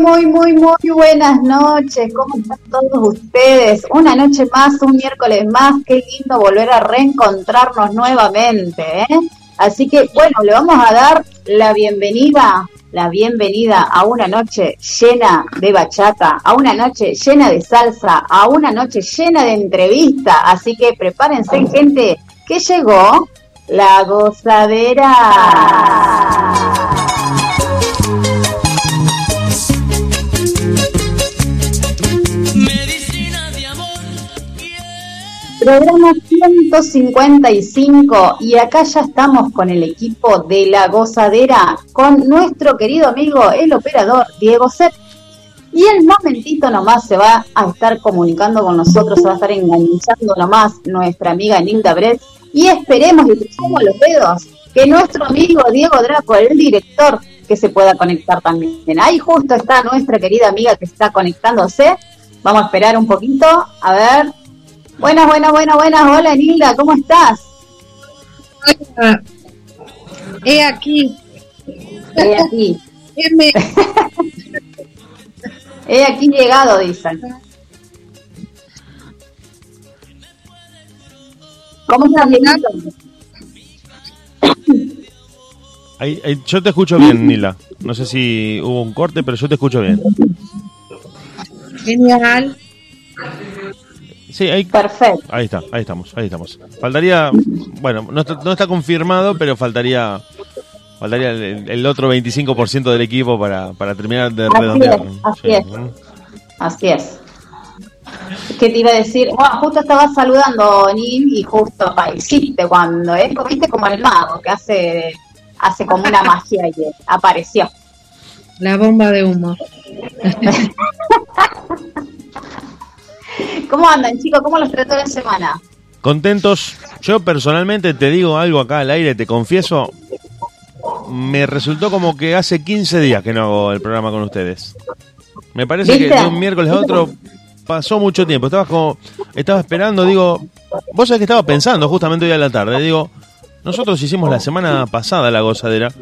Muy, muy, muy, buenas noches. ¿Cómo están todos ustedes? Una noche más, un miércoles más. Qué lindo volver a reencontrarnos nuevamente. ¿eh? Así que, bueno, le vamos a dar la bienvenida, la bienvenida a una noche llena de bachata, a una noche llena de salsa, a una noche llena de entrevista. Así que prepárense, gente, que llegó la gozadera. Programa 155 y acá ya estamos con el equipo de La Gozadera, con nuestro querido amigo el operador Diego Sepp. Y el momentito nomás se va a estar comunicando con nosotros, se va a estar enganchando nomás nuestra amiga Nilda Brett. Y esperemos y cruzamos los dedos que nuestro amigo Diego Draco, el director, que se pueda conectar también. Ahí justo está nuestra querida amiga que está conectándose. Vamos a esperar un poquito, a ver, Buenas, buenas, buenas, buenas. Hola, Nilda, ¿cómo estás? Hola. He aquí. He aquí. He aquí llegado, dicen. ¿Cómo estás, llegando? yo te escucho bien, Nila. No sé si hubo un corte, pero yo te escucho bien. Genial. Sí, ahí, Perfecto. Ahí está, ahí estamos, ahí estamos. Faltaría, bueno, no está, no está confirmado, pero faltaría faltaría el, otro 25% del equipo para, para terminar de redondear. así es. Así es. ¿Qué te iba a decir? Bueno, justo estaba saludando Nin y justo hiciste cuando, ¿eh? Viste como el mago que hace, hace como una magia y apareció. La bomba de humo. ¿Cómo andan, chicos? ¿Cómo los trató la semana? Contentos. Yo personalmente te digo algo acá al aire, te confieso. Me resultó como que hace 15 días que no hago el programa con ustedes. Me parece que de un miércoles a otro pasó mucho tiempo. Estaba como, estaba esperando, digo, vos sabés que estaba pensando justamente hoy a la tarde. Digo, nosotros hicimos la semana pasada la gozadera.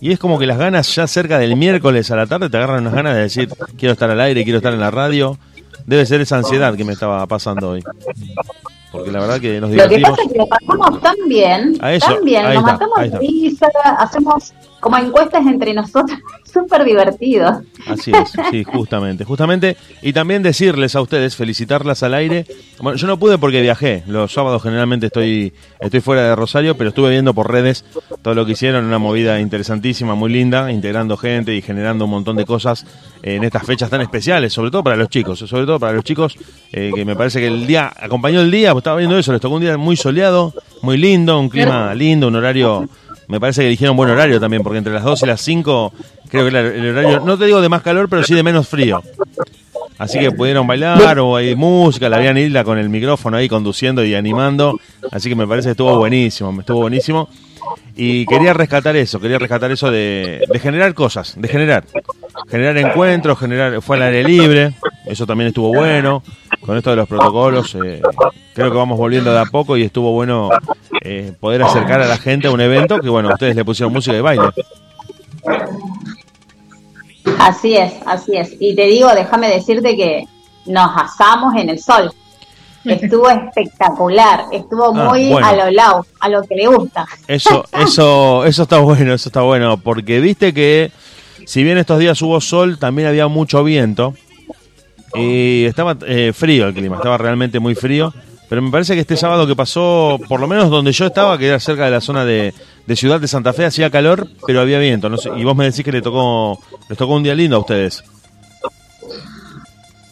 Y es como que las ganas ya cerca del miércoles a la tarde te agarran unas ganas de decir, quiero estar al aire, quiero estar en la radio. Debe ser esa ansiedad que me estaba pasando hoy. Porque la verdad que nos divertimos. Lo que pasa es que lo pasamos tan bien, tan bien, nos matamos risa, hacemos como encuestas entre nosotros, súper divertido. Así es, sí, justamente, justamente. Y también decirles a ustedes, felicitarlas al aire. Bueno, yo no pude porque viajé. Los sábados generalmente estoy, estoy fuera de Rosario, pero estuve viendo por redes todo lo que hicieron, una movida interesantísima, muy linda, integrando gente y generando un montón de cosas en estas fechas tan especiales, sobre todo para los chicos, sobre todo para los chicos, eh, que me parece que el día, acompañó el día, estaba viendo eso, les tocó un día muy soleado, muy lindo, un clima lindo, un horario, me parece que eligieron buen horario también, porque entre las 2 y las 5, creo que el horario, no te digo de más calor, pero sí de menos frío. Así que pudieron bailar o hay música, la habían Isla con el micrófono ahí conduciendo y animando. Así que me parece que estuvo buenísimo, estuvo buenísimo. Y quería rescatar eso, quería rescatar eso de, generar cosas, de generar. Generar encuentros, generar, fue al aire libre, eso también estuvo bueno. Con esto de los protocolos, eh, creo que vamos volviendo de a poco y estuvo bueno eh, poder acercar a la gente a un evento que, bueno, ustedes le pusieron música y baile. Así es, así es. Y te digo, déjame decirte que nos asamos en el sol. Estuvo espectacular, estuvo ah, muy a lo lado, a lo que le gusta. Eso, eso, eso está bueno, eso está bueno, porque viste que si bien estos días hubo sol, también había mucho viento y estaba eh, frío el clima, estaba realmente muy frío. pero me parece que este sábado que pasó, por lo menos donde yo estaba, que era cerca de la zona de, de Ciudad de Santa Fe, hacía calor, pero había viento. No sé, y vos me decís que le tocó, les tocó un día lindo a ustedes.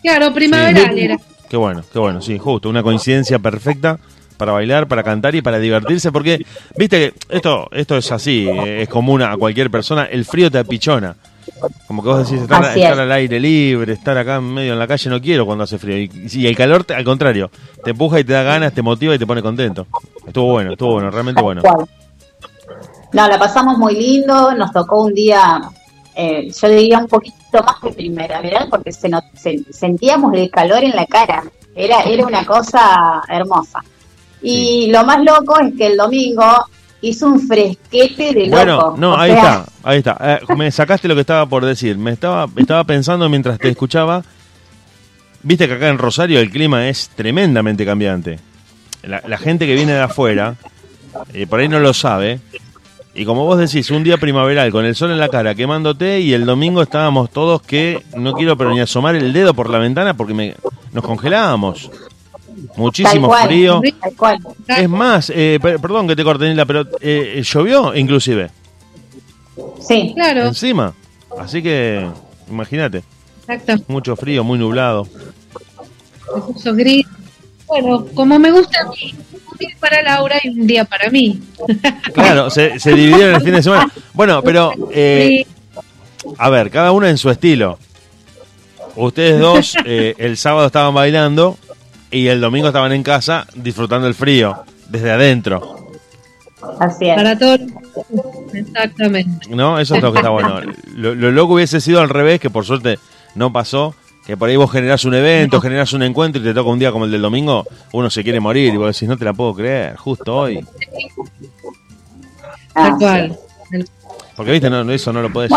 Claro, primaveral era. Qué bueno, qué bueno, sí, justo, una coincidencia perfecta para bailar, para cantar y para divertirse, porque, viste que esto, esto es así, eh, es común a cualquier persona, el frío te apichona. Como que vos decís, estar, Así es. estar al aire libre, estar acá en medio en la calle, no quiero cuando hace frío. Y, y el calor, al contrario, te empuja y te da ganas, te motiva y te pone contento. Estuvo bueno, estuvo bueno, realmente Tal bueno. cual. No, la pasamos muy lindo, nos tocó un día, eh, yo diría un poquito más que primera, ¿verdad? Porque se nos, se- sentíamos el calor en la cara, era, era una cosa hermosa. Y lo más loco es que el domingo hizo un fresquete de Bueno, loco. no, o ahí sea, está, ahí está. Eh, me sacaste lo que estaba por decir. Me estaba, estaba pensando mientras te escuchaba. Viste que acá en Rosario el clima es tremendamente cambiante. La, la gente que viene de afuera, eh, por ahí no lo sabe. Y como vos decís, un día primaveral con el sol en la cara quemándote y el domingo estábamos todos que no quiero pero ni asomar el dedo por la ventana porque me, nos congelábamos. Tal Muchísimo cual, frío. tal cual. Es más, eh, per- perdón que te corte, Nila, pero eh, llovió inclusive. Sí, Claro, Encima. Así que, imagínate, exacto. mucho frío, muy nublado. Se puso gris. Bueno, como me gusta a mí, un día para Laura y un día para mí. Claro, se, se dividieron el fin de semana. Bueno, pero, eh, a ver, cada uno en su estilo. Ustedes dos eh, el sábado estaban bailando y el domingo estaban en casa disfrutando el frío, desde adentro. así es. Para todos. Exactamente. ¿No? Eso es lo que está bueno. Lo, lo loco hubiese sido al revés, que por suerte no pasó. Que por ahí vos generás un evento, generás un encuentro y te toca un día como el del domingo, uno se quiere morir y vos decís, no te la puedo creer, justo hoy. Tal cual. Porque, viste, no, eso no lo podés.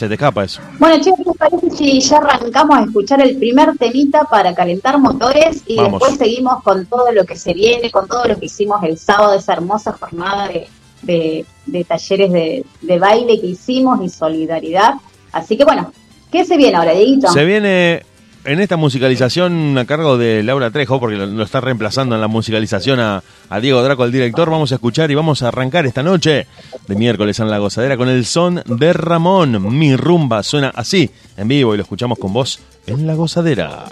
Se te escapa eso. Bueno, chicos, ¿qué parece si ya arrancamos a escuchar el primer temita para calentar motores y Vamos. después seguimos con todo lo que se viene, con todo lo que hicimos el sábado, esa hermosa jornada de, de- de talleres de, de baile que hicimos y solidaridad? Así que bueno, ¿qué se viene ahora, Dieguito? Se viene en esta musicalización a cargo de Laura Trejo, porque lo, está reemplazando en la musicalización a, a Diego Draco, el director. Vamos a escuchar y vamos a arrancar esta noche de miércoles en La Gozadera con el son de Ramón. Mi rumba suena así en vivo y lo escuchamos con vos en La Gozadera.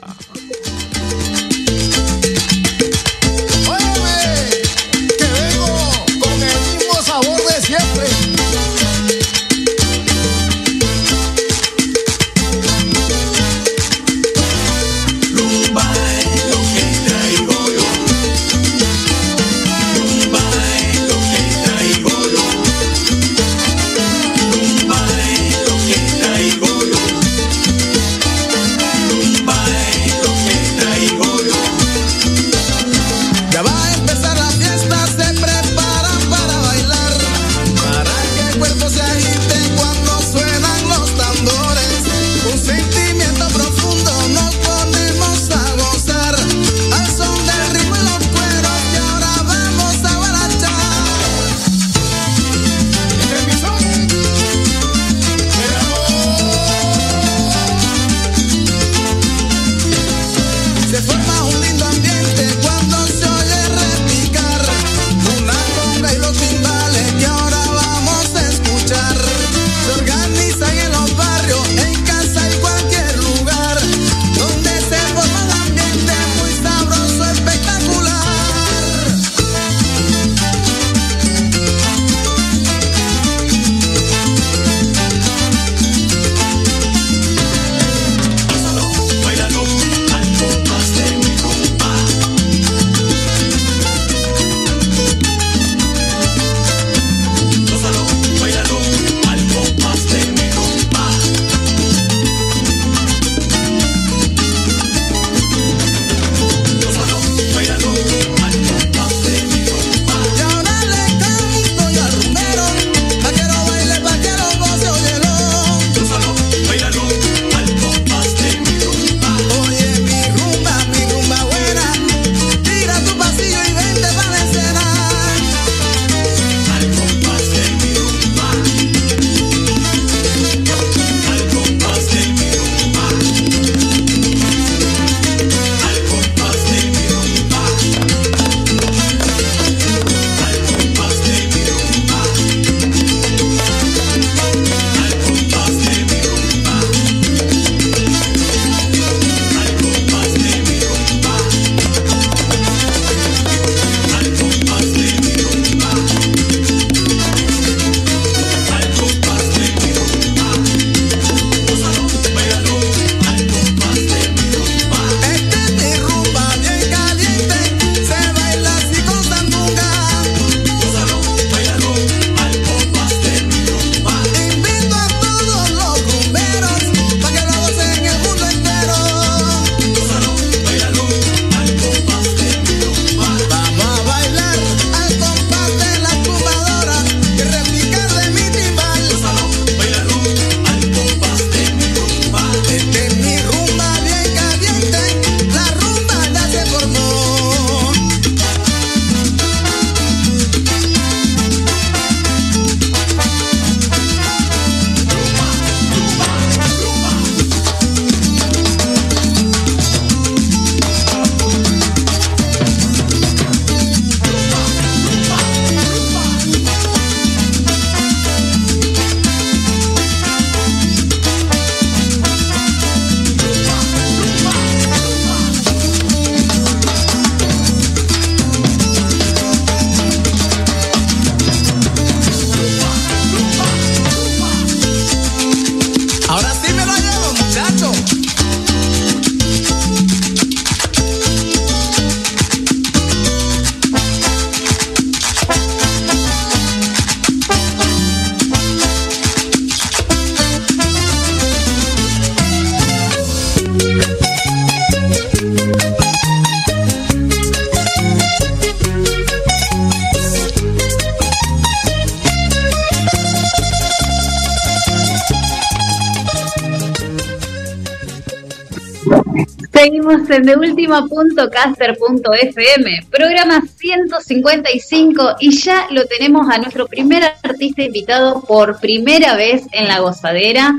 Seguimos en deultima.caster.fm, programa 155 y ya lo tenemos a nuestro primer artista invitado por primera vez en la gozadera.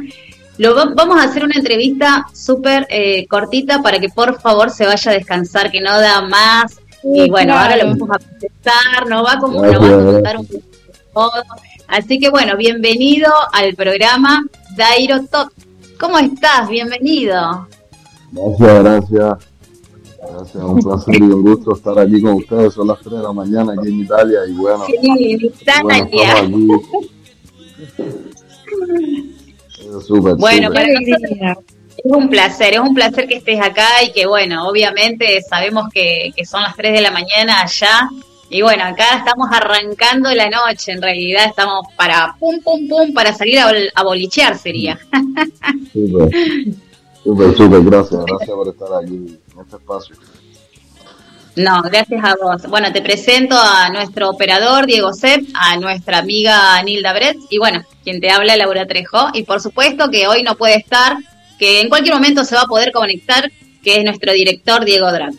Lo vamos a hacer una entrevista súper eh, cortita para que por favor se vaya a descansar, que no da más. Y bueno, ahora lo vamos a presentar, nos va, como, nos va a contar un poco Así que bueno, bienvenido al programa Dairo Top. ¿Cómo estás? Bienvenido. Gracias, gracias. Gracias, un placer y un gusto estar aquí con ustedes. Son las 3 de la mañana aquí en Italia y bueno. Sí, en Italia. Bueno, bueno para nosotros es un placer, es un placer que estés acá y que bueno, obviamente sabemos que, que son las 3 de la mañana allá. Y bueno, acá estamos arrancando la noche, en realidad estamos para pum, pum, pum, para salir a, a bolichear sería. Súper, súper, gracias, gracias por estar aquí en este espacio. No, gracias a vos. Bueno, te presento a nuestro operador Diego Sepp, a nuestra amiga Nilda Brett y bueno, quien te habla Laura Trejo. Y por supuesto que hoy no puede estar, que en cualquier momento se va a poder conectar, que es nuestro director Diego Draco.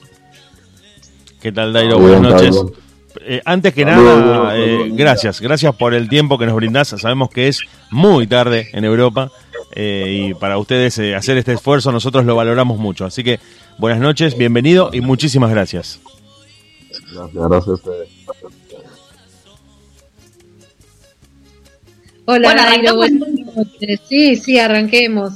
¿Qué tal, Dairo? Buenas noches. Eh, antes que nada, eh, gracias, gracias por el tiempo que nos brindás. Sabemos que es muy tarde en Europa eh, y para ustedes eh, hacer este esfuerzo nosotros lo valoramos mucho. Así que buenas noches, bienvenido y muchísimas gracias. Gracias, gracias a Hola, bueno, Sí, sí, arranquemos.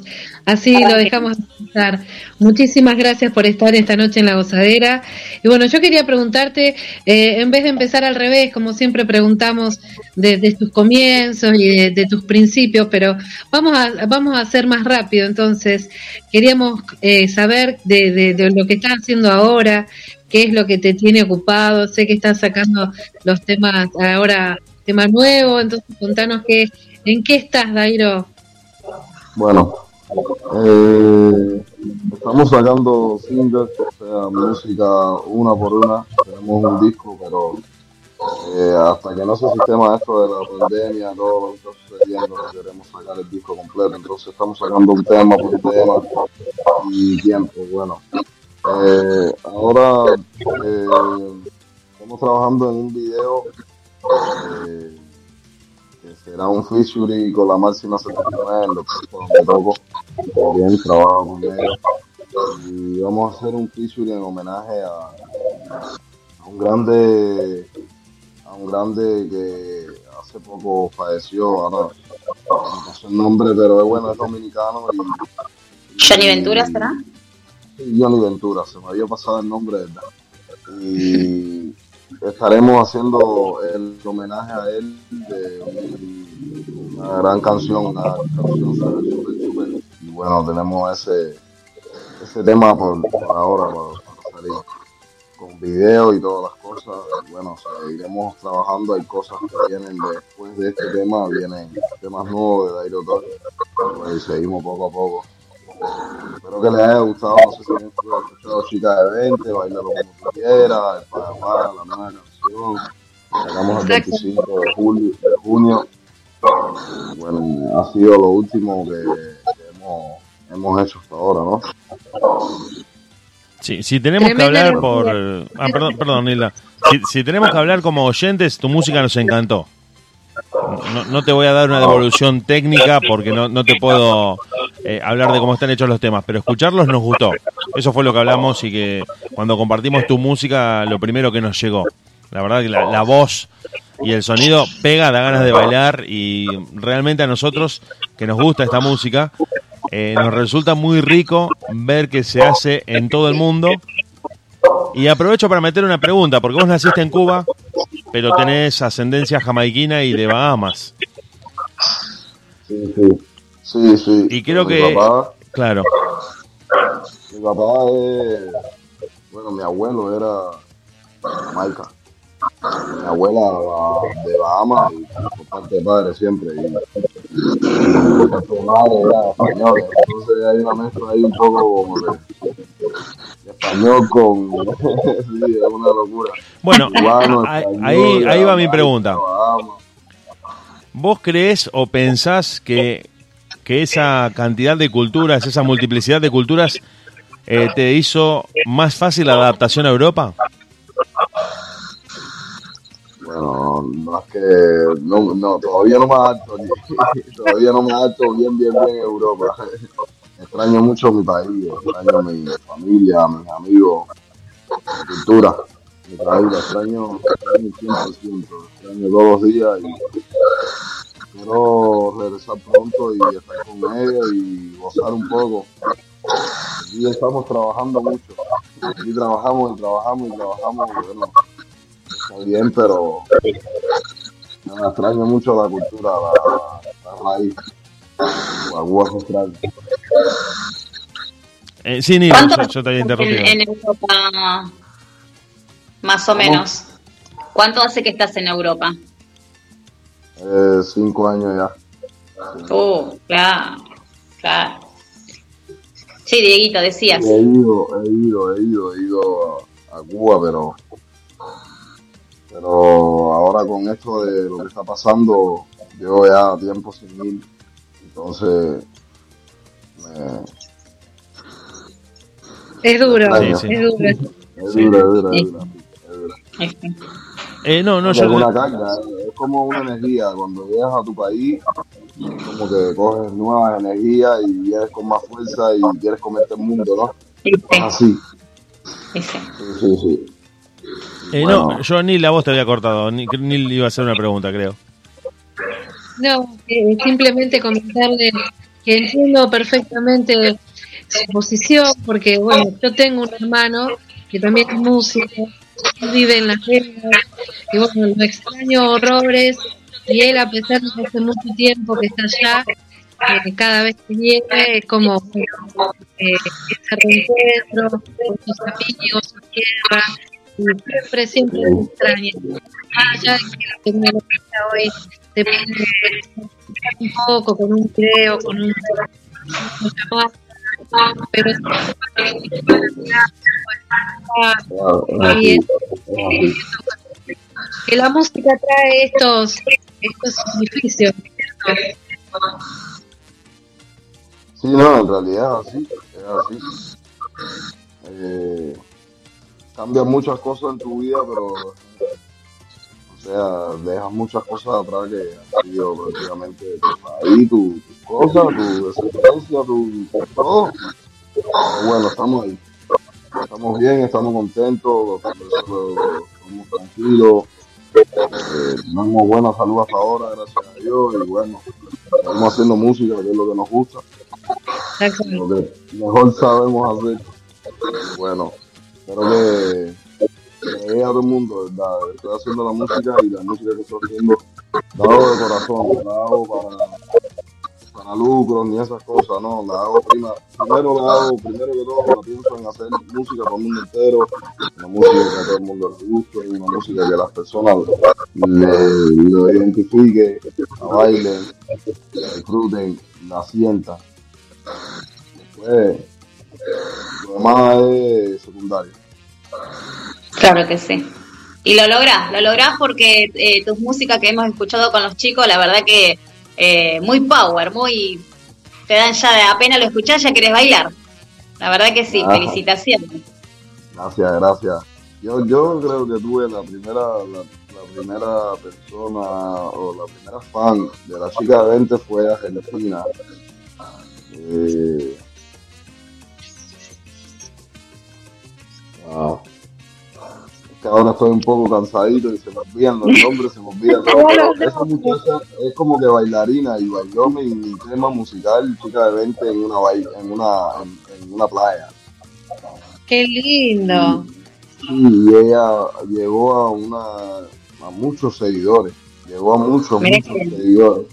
Así lo dejamos estar. Muchísimas gracias por estar esta noche en la gozadera. Y bueno, yo quería preguntarte, eh, en vez de empezar al revés, como siempre preguntamos de, tus comienzos y de, tus principios, pero vamos a, vamos a hacer más rápido. Entonces, queríamos eh, saber de, de lo que estás haciendo ahora, qué es lo que te tiene ocupado. Sé que estás sacando los temas ahora, temas nuevos, entonces contanos qué, en qué estás, Dairo. Bueno, eh, estamos sacando singles, o sea, música una por una. Tenemos un disco, pero eh, hasta que no se sistema esto de la pandemia, todo lo que está sucediendo, queremos sacar el disco completo. Entonces estamos sacando un tema por tema y tiempo. Bueno, eh, ahora estamos trabajando en un video. Eh, será un featuring con la máxima certificación los con que bien trabajo con ellos. Y vamos a hacer un featuring en homenaje a, a un grande a un grande que hace poco falleció, ahora no sé el nombre, pero es bueno, es dominicano. Y, ¿Johnny Ventura será? Sí, Johnny Ventura, se me había pasado el nombre, ¿verdad? Y estaremos haciendo el homenaje a él de una gran canción, una canción super, y bueno, tenemos ese, ese tema por, ahora para, salir con video y todas las cosas. bueno, seguiremos trabajando, hay cosas que vienen después de este tema, vienen temas nuevos de Dairo Torres, y seguimos poco a poco. Espero que les haya gustado, no sé si han escuchado Chica de 20, Bailalo como tú quieras, El Para la nueva canción. Sacamos el 25 de, julio, de junio. Bueno, ha sido lo último que, hemos, hemos, hecho hasta ahora, ¿no? Sí, si tenemos que hablar por... Ah, perdón, perdón, Nilda. Si, si tenemos que hablar como oyentes, tu música nos encantó. No, no, te voy a dar una devolución técnica porque no, no te puedo eh, hablar de cómo están hechos los temas, pero escucharlos nos gustó. Eso fue lo que hablamos y que cuando compartimos tu música, lo primero que nos llegó. La verdad que la, voz y el sonido pega, da ganas de bailar y realmente a nosotros que nos gusta esta música, eh, nos resulta muy rico ver que se hace en todo el mundo. Y aprovecho para meter una pregunta, porque vos naciste en Cuba, pero tenés ascendencia jamaiquina y de Bahamas. Sí, sí. Sí, sí. Y creo que. claro. Mi papá es. Bueno, mi abuelo era Jamaica. Mi abuela de Bahamas y por parte de padre siempre. Y, su madre era española. Entonces hay una mezcla ahí un poco como de, español con. sí, es una locura. Bueno, ahí, ahí va mi pregunta. ¿Vos crees o pensás que que esa cantidad de culturas, esa multiplicidad de culturas eh, te hizo más fácil la adaptación a Europa? Bueno, no es que no, todavía no me adapto, todavía no me adapto bien, bien, bien en Europa. Extraño mucho mi país, extraño mi familia, mis amigos, mi cultura, mi país, extraño, extraño 100%, extraño todos los días y quiero regresar pronto y estar con ella y gozar un poco. Y estamos trabajando mucho, aquí trabajamos y trabajamos y trabajamos, y bueno, está bien, pero me extraño mucho la cultura, la, la raíz, la agua ancestral. Eh, sí, Nilo, ¿Cuánto yo, yo te había en, interrumpido. en Europa, más o menos? ¿Cuánto hace que estás en Europa? Eh, cinco años ya. Oh, claro, claro. Sí, Dieguito, decías. He ido, he ido, he ido, he ido a, a Cuba, pero pero ahora con esto de lo que está pasando, llevo ya tiempo sin ir, entonces me, Es duro, Sí, sí. es duro. es dura, es dura, es dura, es Eh, no, no, Es yo una carga, es como una energía, cuando llegas a tu país, como que coges nuevas energías y vienes con más fuerza y quieres comerte el mundo, ¿no? Así, sí, sí. sí, sí, sí. Eh, Bueno. no, yo Nil, a vos te había cortado. Nil iba a hacer una pregunta, creo. No, eh, simplemente comentarle que entiendo perfectamente su posición, porque bueno, yo tengo un hermano que también es músico, vive en Las Vegas, y bueno, lo extraño horrores, y él a pesar de que hace mucho tiempo que está allá, eh, cada vez que viene es como eh, ese reencuentro con sus amigos, su tierra, siempre, siempre se extraña. Allá de que la tecnología hoy te puede un poco con un video, con un, pero es que la música trae estos estos ¿cierto? Sí, no, en realidad así, es así. Eh, cambian muchas cosas en tu vida, pero, o sea, dejas muchas cosas atrás que han sido prácticamente tu país, tu- tus cosas, tu existencia, tu, todo. Pero bueno, estamos ahí. Estamos bien, estamos contentos, estamos tranquilos, eh, tenemos buena salud hasta ahora, gracias a Dios, y bueno, estamos haciendo música, que es lo que nos gusta lo que mejor sabemos hacer. Bueno, espero que, llegue a todo el mundo, ¿verdad? Estoy haciendo la música y la música que estoy haciendo hago de corazón, la hago para, para lucros ni esas cosas, no, la hago prima, primero la hago, primero que todo, la pienso en hacer música para el mundo entero, una música que a todo el mundo le guste, una música que las personas lo identifique, la bailen, la disfruten, la sientan. Después, lo demás es secundario. Claro que sí. Y lo lográs, lo lográs porque eh, tus músicas que hemos escuchado con los chicos, la verdad que eh, muy power, muy... Te dan ya, apenas lo escuchás, ya querés bailar. La verdad que sí, Ajá. felicitaciones. Gracias, gracias. Yo, yo creo que tuve la primera, la, la primera persona o la primera fan de la chica de 20 fue Argentina. Eh, ah, que ahora estoy un poco cansadito y se me olvidan los nombres, se me olvidan todo. Pero esa muchacha es como que bailarina y bailó mi, mi tema musical chica de 20 en una, en una, en- en una playa. qué lindo. Y ella llegó a una a muchos seguidores llegó a muchos Mira muchos que- seguidores.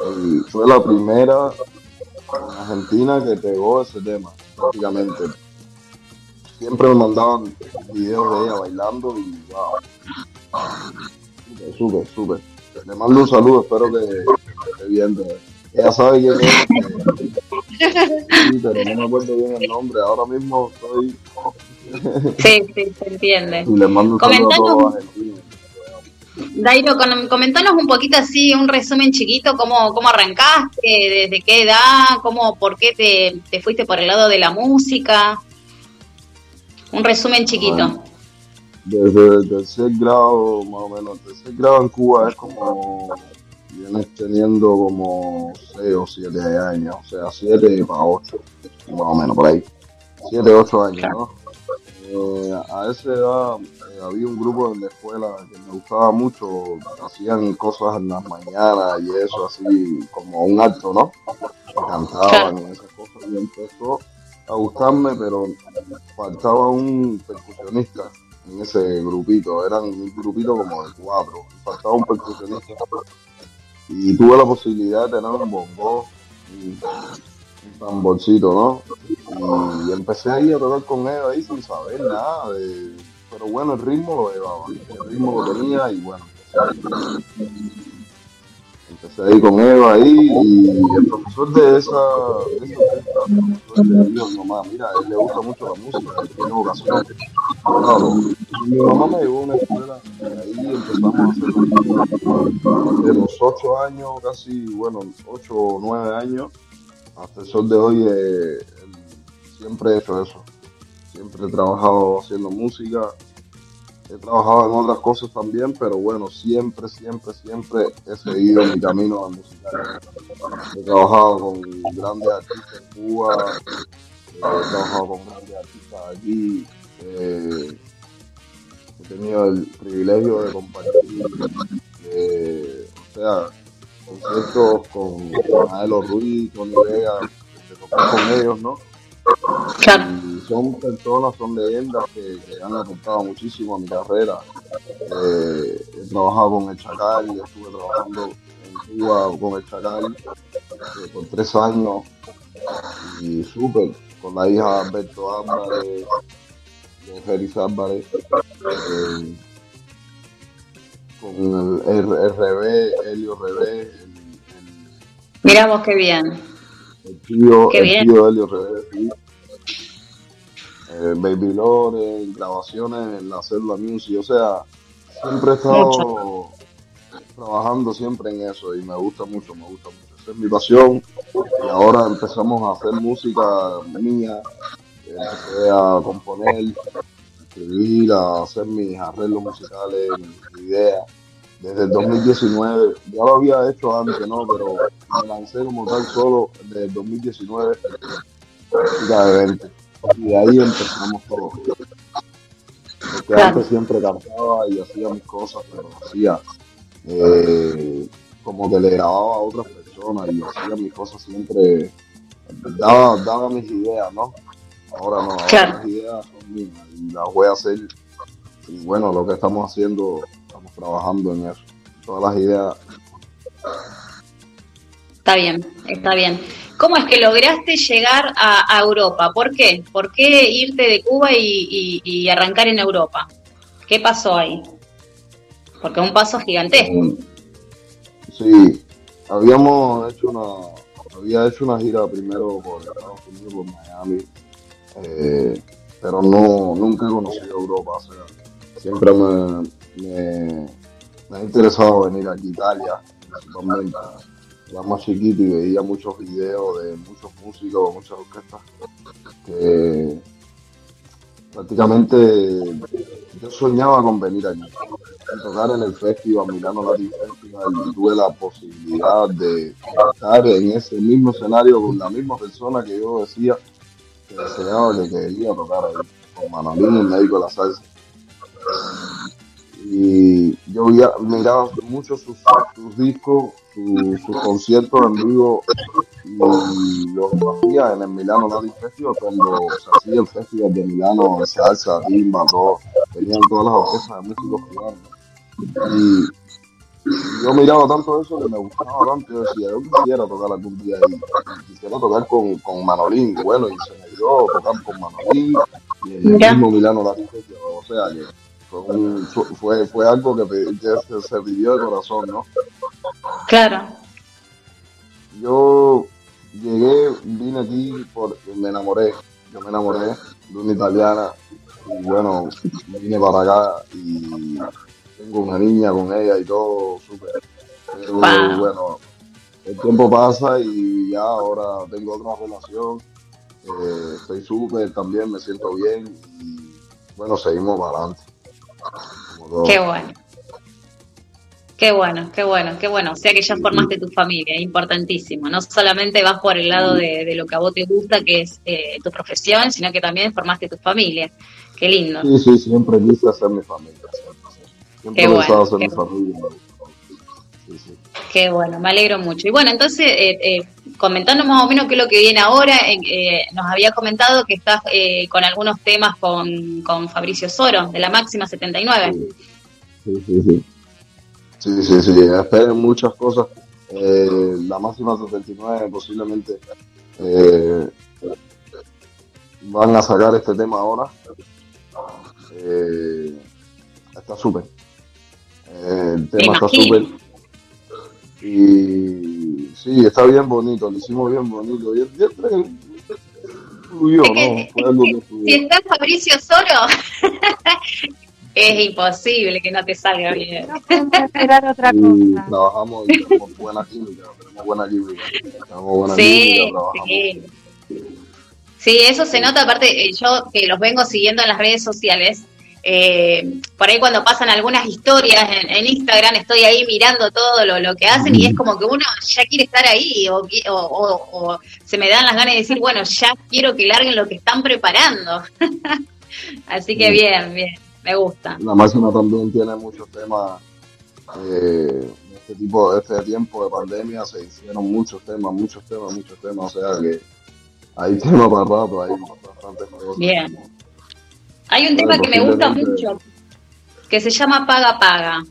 Y fue la primera en Argentina que pegó ese tema prácticamente siempre me mandaban videos de ella bailando y wow. Súper súper le mando un saludo espero que esté bien de- ella sabe quién es. Sí, pero no me acuerdo bien el nombre. Ahora mismo estoy Sí, sí, se entiende. y les mando un saludo a todos Dairo, comentanos un poquito así, un resumen chiquito, cómo, cómo arrancaste, desde qué edad, cómo, por qué te, te fuiste por el lado de la música. Un resumen chiquito. Desde el tercer grado, más o menos, el tercer grado en Cuba es como, vienes teniendo como 6 o 7 años, o sea, 7 para 8, más o menos, por ahí. 7, 8 años, ¿no? Eh, a esa edad eh, había un grupo en la escuela que me gustaba mucho, hacían cosas en las mañanas y eso así como un acto, ¿no? Cantaban y esas cosas y empezó a gustarme, pero faltaba un percusionista en ese grupito, eran un grupito como de cuatro, faltaba un percusionista. Y tuve la posibilidad de tener un bongo, un, un tamborcito, ¿no? Y empecé ahí a tocar con él ahí sin saber nada, de- pero bueno, el ritmo lo llevaba, el ritmo lo tenía y bueno, ahí con Eva ahí y el profesor de esa, de esa orquesta, le dijo mamá, mira, él le gusta mucho la música, tiene vocación. Claro, mi mamá me llevó a una escuela y ahí empezamos a hacer de los ocho años, casi, bueno, ocho o nueve años, hasta el sol de hoy, eh, siempre he hecho eso. Siempre he trabajado haciendo música. He trabajado en otras cosas también, pero bueno, siempre, siempre, siempre he seguido mi camino musical. He trabajado con grandes artistas en Cuba, eh, he trabajado con grandes artistas aquí. eh, he tenido el privilegio de compartir, eh, o sea, conciertos con Maelo Ruiz, con Vega, de tocar con ellos, ¿no? Claro. Y son personas, son leyendas que, que han aportado muchísimo a mi carrera. Eh, he trabajado con el Chacal, estuve trabajando en Cuba con el Chacal eh, por tres años y súper, con la hija de Alberto Álvarez, de Félix Álvarez, eh, con el, el, el Revés, Helio el, vos qué bien. El tío, Qué el bien. tío Helio Revés, sí. Eh, Baby Lore, grabaciones en la célula music, o sea, siempre he estado trabajando siempre en eso y me gusta mucho, me gusta mucho. Esa es mi pasión y ahora empezamos a hacer música mía, empecé a componer, escribir, a hacer mis arreglos musicales, mis ideas. Desde el 2019, ya lo había hecho antes, ¿no? Pero me lancé como tal solo desde el 2019, música de 20. Y de ahí empezamos todo. Porque Claro. antes siempre cantaba y hacía mis cosas, pero hacía eh, como que le grababa a otras personas y hacía mis cosas siempre, daba, daba mis ideas, ¿no? Ahora no, ahora Claro. mis ideas son mías y las voy a hacer. Y bueno, lo que estamos haciendo, trabajando en eso. Todas las ideas. Está bien, está bien. ¿Cómo es que lograste llegar a, a Europa? ¿Por qué? ¿Por qué irte de Cuba y, y- y arrancar en Europa? ¿Qué pasó ahí? Porque es un paso gigantesco. Sí, habíamos hecho una, había hecho una gira primero por Estados Unidos, por Miami, eh, pero no, nunca he conocido Europa, o sea, siempre me, me, ha interesado venir aquí a Italia. Era más chiquito y veía muchos videos de muchos músicos, muchas orquestas que prácticamente yo soñaba con venir aquí tocar en el festival Milano Latin Festival y tuve la posibilidad de estar en ese mismo escenario con la misma persona que yo decía que deseaba que quería tocar ahí con Manolín, el médico de la salsa y yo miraba mucho sus, sus discos, su- sus conciertos en vivo y los hacía en el Milano Latin Festival cuando se hacía el festival de Milano de salsa, timba, todo, venían todas las orquestas de músicos cubanos y yo miraba tanto eso que me gustaba tanto, yo decía, yo quisiera tocar algún día ahí, quisiera tocar con, con Manolín, bueno, y se me dio tocar con Manolín y el mismo Milano Latin Festival, o sea que fue, un- fue, fue algo que, que se, pidió de corazón, ¿no? Claro. Yo llegué, vine aquí porque me enamoré, yo me enamoré de una italiana y bueno, vine para acá y tengo una niña con ella y todo súper. Pero Wow. bueno, el tiempo pasa y ya ahora tengo otra relación, eh, estoy súper también, me siento bien y bueno, seguimos para adelante. Como. Qué bueno. Qué bueno, qué bueno, qué bueno. O sea que ya formaste tu familia, importantísimo. No solamente vas por el lado de, de lo que a vos te gusta, que es eh, tu profesión, sino que también formaste tu familia. Qué lindo. Sí, sí, siempre quise hacer mi familia. Siempre, Qué bueno, hacer qué mi familia. Sí, sí. Qué bueno, me alegro mucho. Y bueno, entonces, eh, eh, comentando más o menos qué es lo que viene ahora, eh, eh, nos había comentado que estás eh, con algunos temas con, con Fabricio Soro, de la Máxima 79. Sí, sí, sí. Sí, sí, sí. Esperen muchas cosas. Eh, la máxima 79 posiblemente van a sacar este tema ahora. Está súper. El tema está súper. Y sí, está bien bonito, lo hicimos bien bonito. Y el siempre fluyó, Es que- ¿no? Fue algo que fluyó. Si está Fabricio Soro, es imposible que no te salga bien. No esperar otra y cosa. trabajamos y tenemos buena química, tenemos buena química, tenemos buena Sí, química, trabajamos. sí. Sí, eso se nota, aparte, eh, yo que los vengo siguiendo en las redes sociales, eh, por ahí cuando pasan algunas historias en, en Instagram, estoy ahí mirando todo lo, lo que hacen y es como que uno ya quiere estar ahí o, qui- o, o- o se me dan las ganas de decir, bueno, ya quiero que larguen lo que están preparando. Así que bien, bien, me gusta. La máxima también tiene muchos temas, eh, en este tipo, este tiempo de pandemia se hicieron muchos temas, muchos temas, muchos temas, o sea que hay temas para rato, hay bastantes cosas. Bien. Hay un tema que me gusta mucho, que se llama Paga Paga.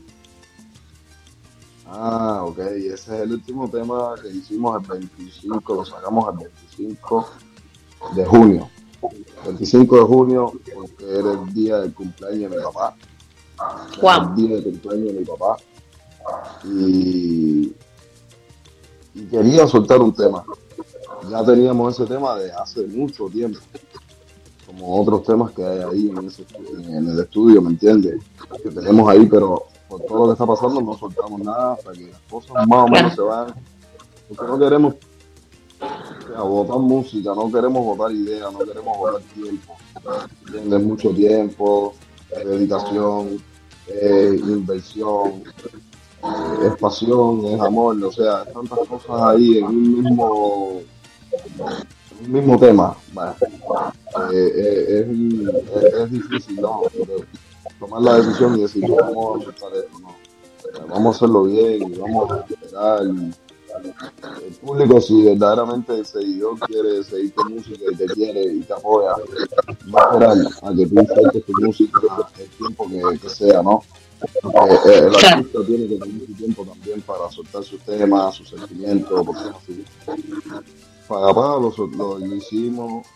Ah, ok, ese es el último tema que hicimos el 25, lo sacamos el 25 de junio. 25 de junio, porque era el día del cumpleaños de mi papá. Guau. El día del cumpleaños de mi papá. Y, y quería soltar un tema. Ya teníamos ese tema de hace mucho tiempo. Como otros temas que hay ahí en, ese, el estudio, ¿me entiendes? Que tenemos ahí, pero por todo lo que está pasando no soltamos nada hasta que las cosas más o menos se vayan. Porque no queremos o sea, votar música, no queremos votar ideas, no queremos votar tiempo. ¿Entiendes? Mucho tiempo, dedicación, eh, inversión, eh, es pasión, es amor, o sea, tantas cosas ahí en un mismo, un mismo tema. Eh, eh, es, un- es- es difícil, ¿no? Pero tomar la decisión y decir, "No, vamos a aceptar esto, no. Vamos a hacerlo bien vamos a esperar. El público, si verdaderamente el seguidor quiere seguir tu música y te quiere y te apoya, va a esperar a que tú sueltes tu música el tiempo que, que sea, ¿no? Porque eh, el artista tiene que tener su tiempo también para soltar sus temas, sus sentimientos, porque así. Para lo hicimos,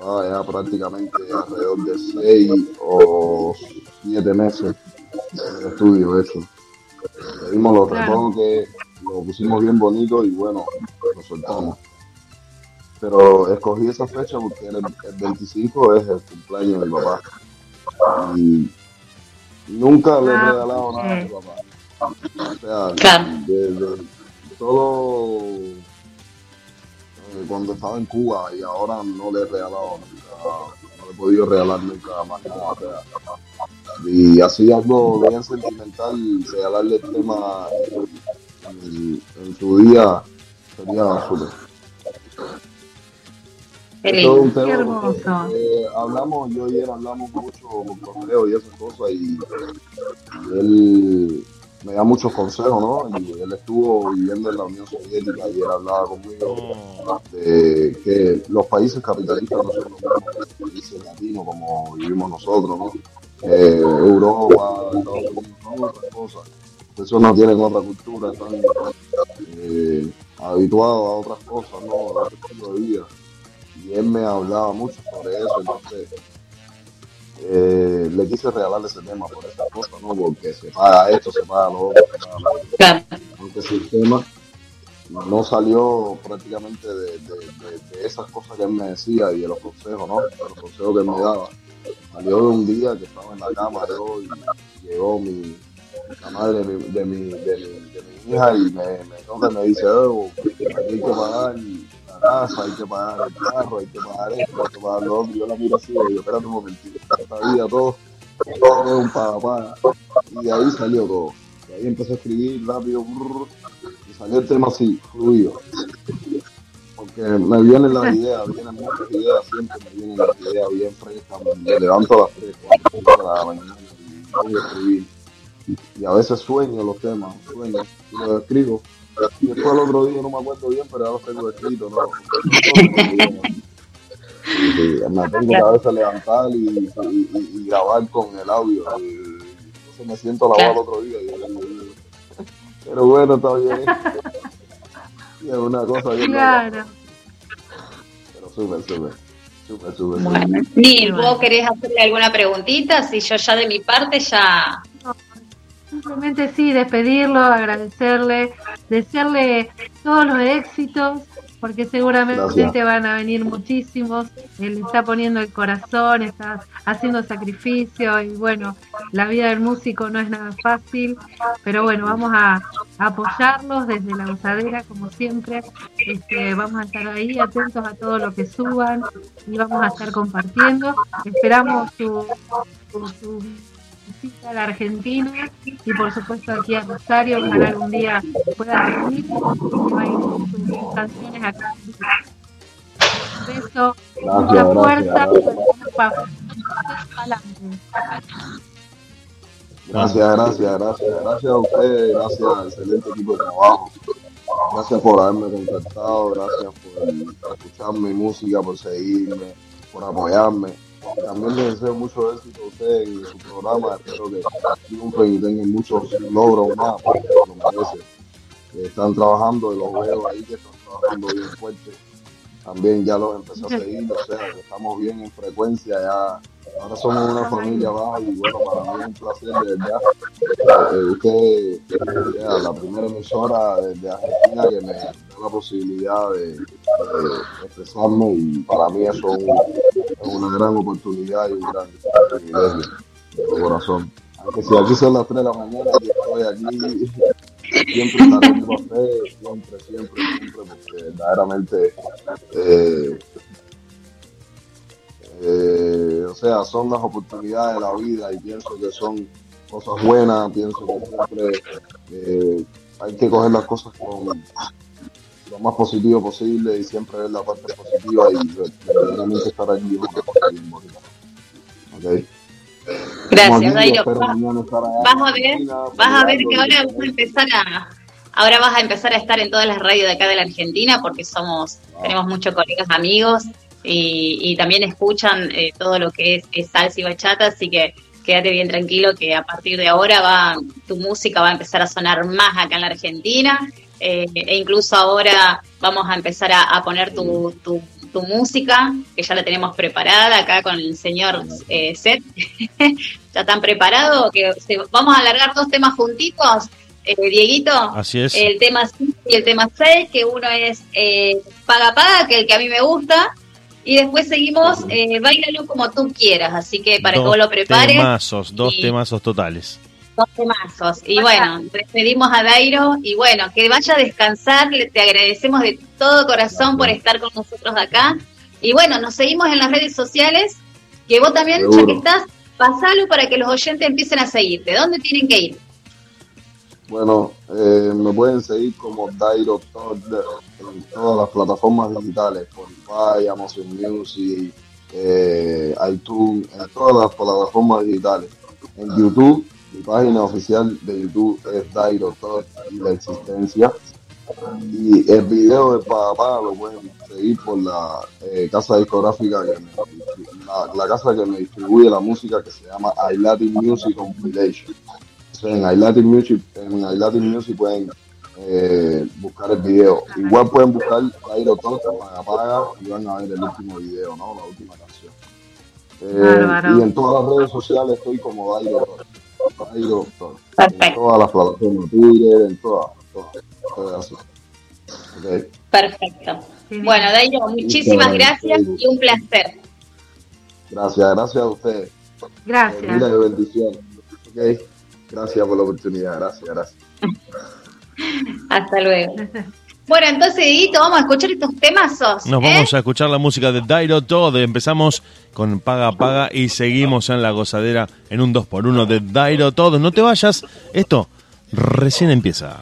llevaba ya prácticamente alrededor de seis o siete meses el estudio eso. Le dimos los Claro. retoques, lo pusimos bien bonito y bueno, lo soltamos. Pero escogí esa fecha porque el, el 25 es el cumpleaños de mi papá. Y nunca le he Ah, regalado nada a mi papá. O sea, Claro. de, de- solo cuando estaba en Cuba y ahora no le he regalado nunca, no le he podido regalar nunca más nada. sea, y así algo bien sentimental, regalarle el tema en, en su día sería súper. Es lindo. un tema Qué eh, hablamos, yo y él hablamos mucho por correo y esas cosas y él me da muchos consejos, ¿no? Él estuvo viviendo en la Unión Soviética y él hablaba conmigo de que los países capitalistas no son los países latinos como vivimos nosotros, ¿no? Eh, Europa, Estados Unidos, son otras cosas. Eso no tienen otra cultura, están eh, habituados a otras cosas, ¿no? A otro estilo de vida. Y él me hablaba mucho sobre eso, entonces eh, le quise regalarle ese tema por esas cosas, ¿no? Porque se paga esto, se paga lo otro, se paga lo otro Claro. aunque ese tema no salió prácticamente de, de- de- de esas cosas que él me decía y de los consejos, ¿no? De los consejos que él me daba. Salió de un día que estaba en la cama yo y llegó mi, la madre de mi, de mi, de mi, de mi hija y me, me toca y me dice, oh, hay que pagar la casa, hay que pagar el carro, hay que pagar esto, hay que pagar lo otro. Y yo la miro así y digo, espérate un momentito. esta vida, todo, todo un paga. Y de ahí salió todo. De ahí empecé a escribir rápido, y salió el tema así, fluido. Porque me vienen las ideas, vienen muchas ideas, siempre me vienen las ideas bien frescas, me levanto a las 3, 4 de la mañana y voy a escribir. Y a veces sueño los temas, sueño, y los escribo. Y después el otro día no me acuerdo bien, pero ya los tengo escritos, ¿no? Me tengo que a veces levantar y, y- y- y grabar con el audio. Y, entonces me siento a lavar el otro día. y- y- pero bueno, está bien. Y es una cosa Claro. pero súper, súper. Súper, súper. Bueno, súper. Nil, ¿vos querés hacerle alguna preguntita? Si yo ya de mi parte ya... Simplemente sí, despedirlo, agradecerle, desearle todos los éxitos, porque seguramente Gracias. van a venir muchísimos. Él está poniendo el corazón, está haciendo sacrificio y bueno, la vida del músico no es nada fácil, pero bueno, vamos a, apoyarlos desde la usadera como siempre. Este, vamos a estar ahí atentos a todo lo que suban y vamos a estar compartiendo. Esperamos su, su, su a la Argentina y por supuesto aquí a Rosario, ojalá algún día pueda venir y bailar sus canciones acá. Un beso, mucha fuerza, gracias. Gracias, gracias, gracias, gracias a ustedes, gracias al excelente equipo de trabajo. Gracias por haberme contactado, gracias por escuchar mi música, por seguirme, por apoyarme. También les deseo mucho éxito a ustedes en su programa. Espero que triunfen y tengan muchos logros más, porque lo. Que Están trabajando y los veo ahí que están trabajando bien fuerte. También ya los empecé a seguir, o sea, que estamos bien en frecuencia ya. Ahora somos una familia baja y bueno, para mí es un placer de verdad. Eh, usted es la primera emisora de, de Argentina que me da la posibilidad de, de expresarme y para mí eso es, un- es una gran oportunidad y un gran privilegio de corazón. Aunque si aquí son las 3 de la mañana, yo estoy aquí siempre estaré con ustedes, siempre, siempre, siempre, porque verdaderamente eh, eh, o sea, son las oportunidades de la vida y pienso que son cosas buenas, pienso que siempre eh, hay que coger las cosas con lo más positivo posible y siempre ver la parte positiva y verdaderamente estar aquí es una cosa bien bonita. ¿Ok? Gracias, Dairo. estar Vas a ver, vas a ver que ahora vas a empezar a... Ahora vas a empezar a estar en todas las radios de acá de la Argentina porque somos, tenemos muchos colegas amigos y, y también escuchan eh, todo lo que es, es salsa y bachata, así que quédate bien tranquilo que a partir de ahora va tu música va a empezar a sonar más acá en la Argentina eh, e incluso ahora vamos a empezar a, a poner tu, tu, tu música, que ya la tenemos preparada acá con el señor eh, Seth. ¿Ya están preparados? Que se- vamos a alargar dos temas juntitos, eh, Dieguito. Así es. El tema 5 y el tema 6, que uno es eh, Paga Paga, que el que a mí me gusta. Y después seguimos eh, Bailalo como tú quieras. Así que para que dos vos lo prepares, temazos, dos y- temazos totales. dos temazos. Y bueno, despedimos a Dairo. Y bueno, que vaya a descansar. Le- Te agradecemos de todo corazón por estar con nosotros acá. Y bueno, nos seguimos en las redes sociales. Que vos también, ya que estás, pasalo para que los oyentes empiecen a seguirte. ¿Dónde tienen que ir? Bueno, eh, me pueden seguir como Dairo Todd en todas las plataformas digitales, Spotify, Amazon Music, eh, iTunes, en todas las plataformas digitales. En YouTube, mi página oficial de YouTube es Dairo y la existencia. Y el video de Papá lo pueden seguir por la eh, casa discográfica, que me, la, casa que me distribuye la música que se llama iLatin Music Compilation. En iLatin Music, en Music pueden eh, buscar el video. Igual pueden buscar Dairo Todd, Paga Paga, y van a ver el último video, ¿no? La última canción. Eh, y en todas las redes sociales estoy como Dairo Todd. Dairo Todd. En Perfecto. todas las plataformas, Twitter, en todas, todas, todas. Perfecto. Bueno, Dairo, muchísimas gracias y un placer. Gracias, gracias a ustedes. Eh, Gracias. Mira de bendición. Ok. Gracias por la oportunidad. Gracias, gracias. Hasta luego. Bueno, entonces, Edito, vamos a escuchar estos temazos. Nos vamos ¿eh? a escuchar la música de Dairo Todd. Empezamos con Paga Paga y seguimos en la gozadera en un 2x1 de Dairo Todd. No te vayas, esto recién empieza.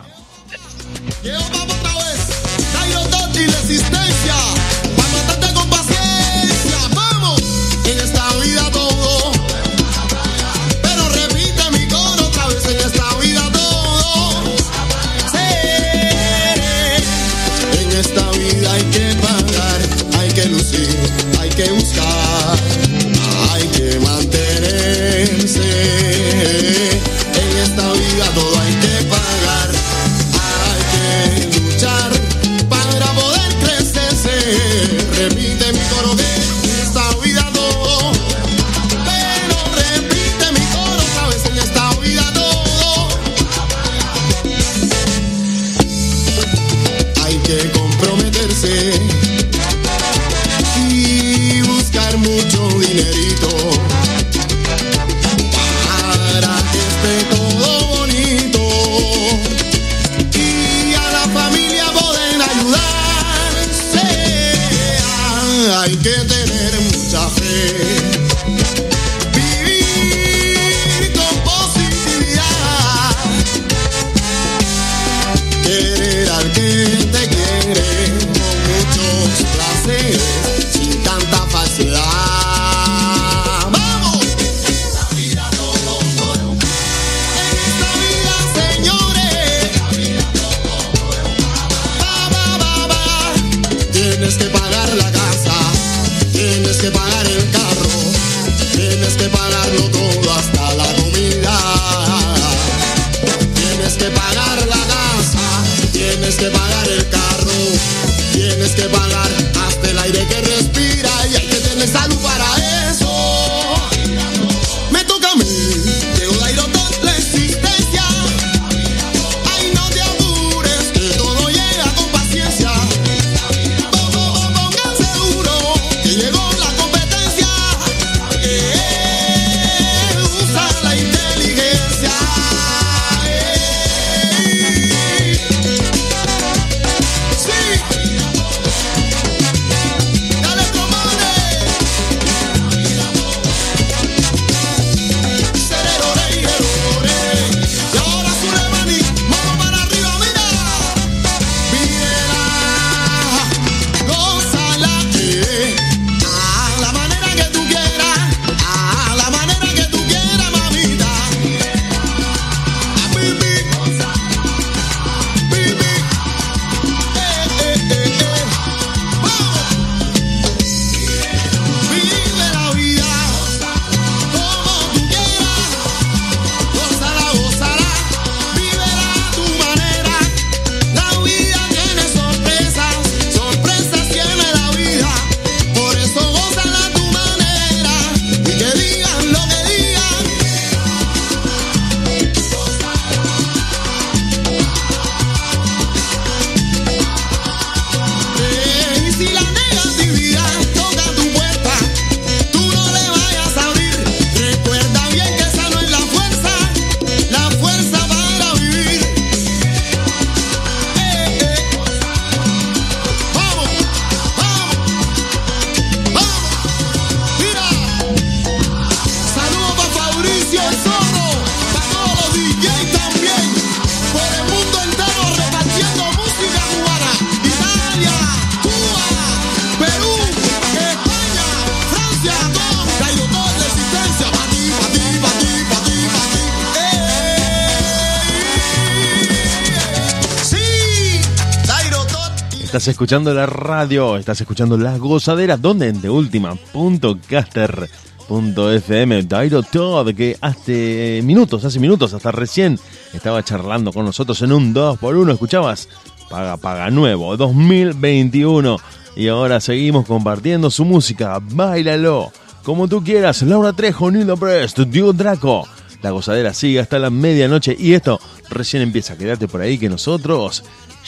escuchando la radio, estás escuchando las gozaderas, donde en deultima.caster.fm, Dairo Todd, que hace minutos, hace minutos, hasta recién, estaba charlando con nosotros en un 2x1, escuchabas Paga Paga Nuevo 2021. Y ahora seguimos compartiendo su música, bailalo, como tú quieras, Laura Trejo, Nilo Prest, Dio Draco. La gozadera sigue hasta la medianoche y esto recién empieza. Quédate por ahí que nosotros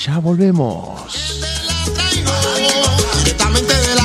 ya volvemos mente de la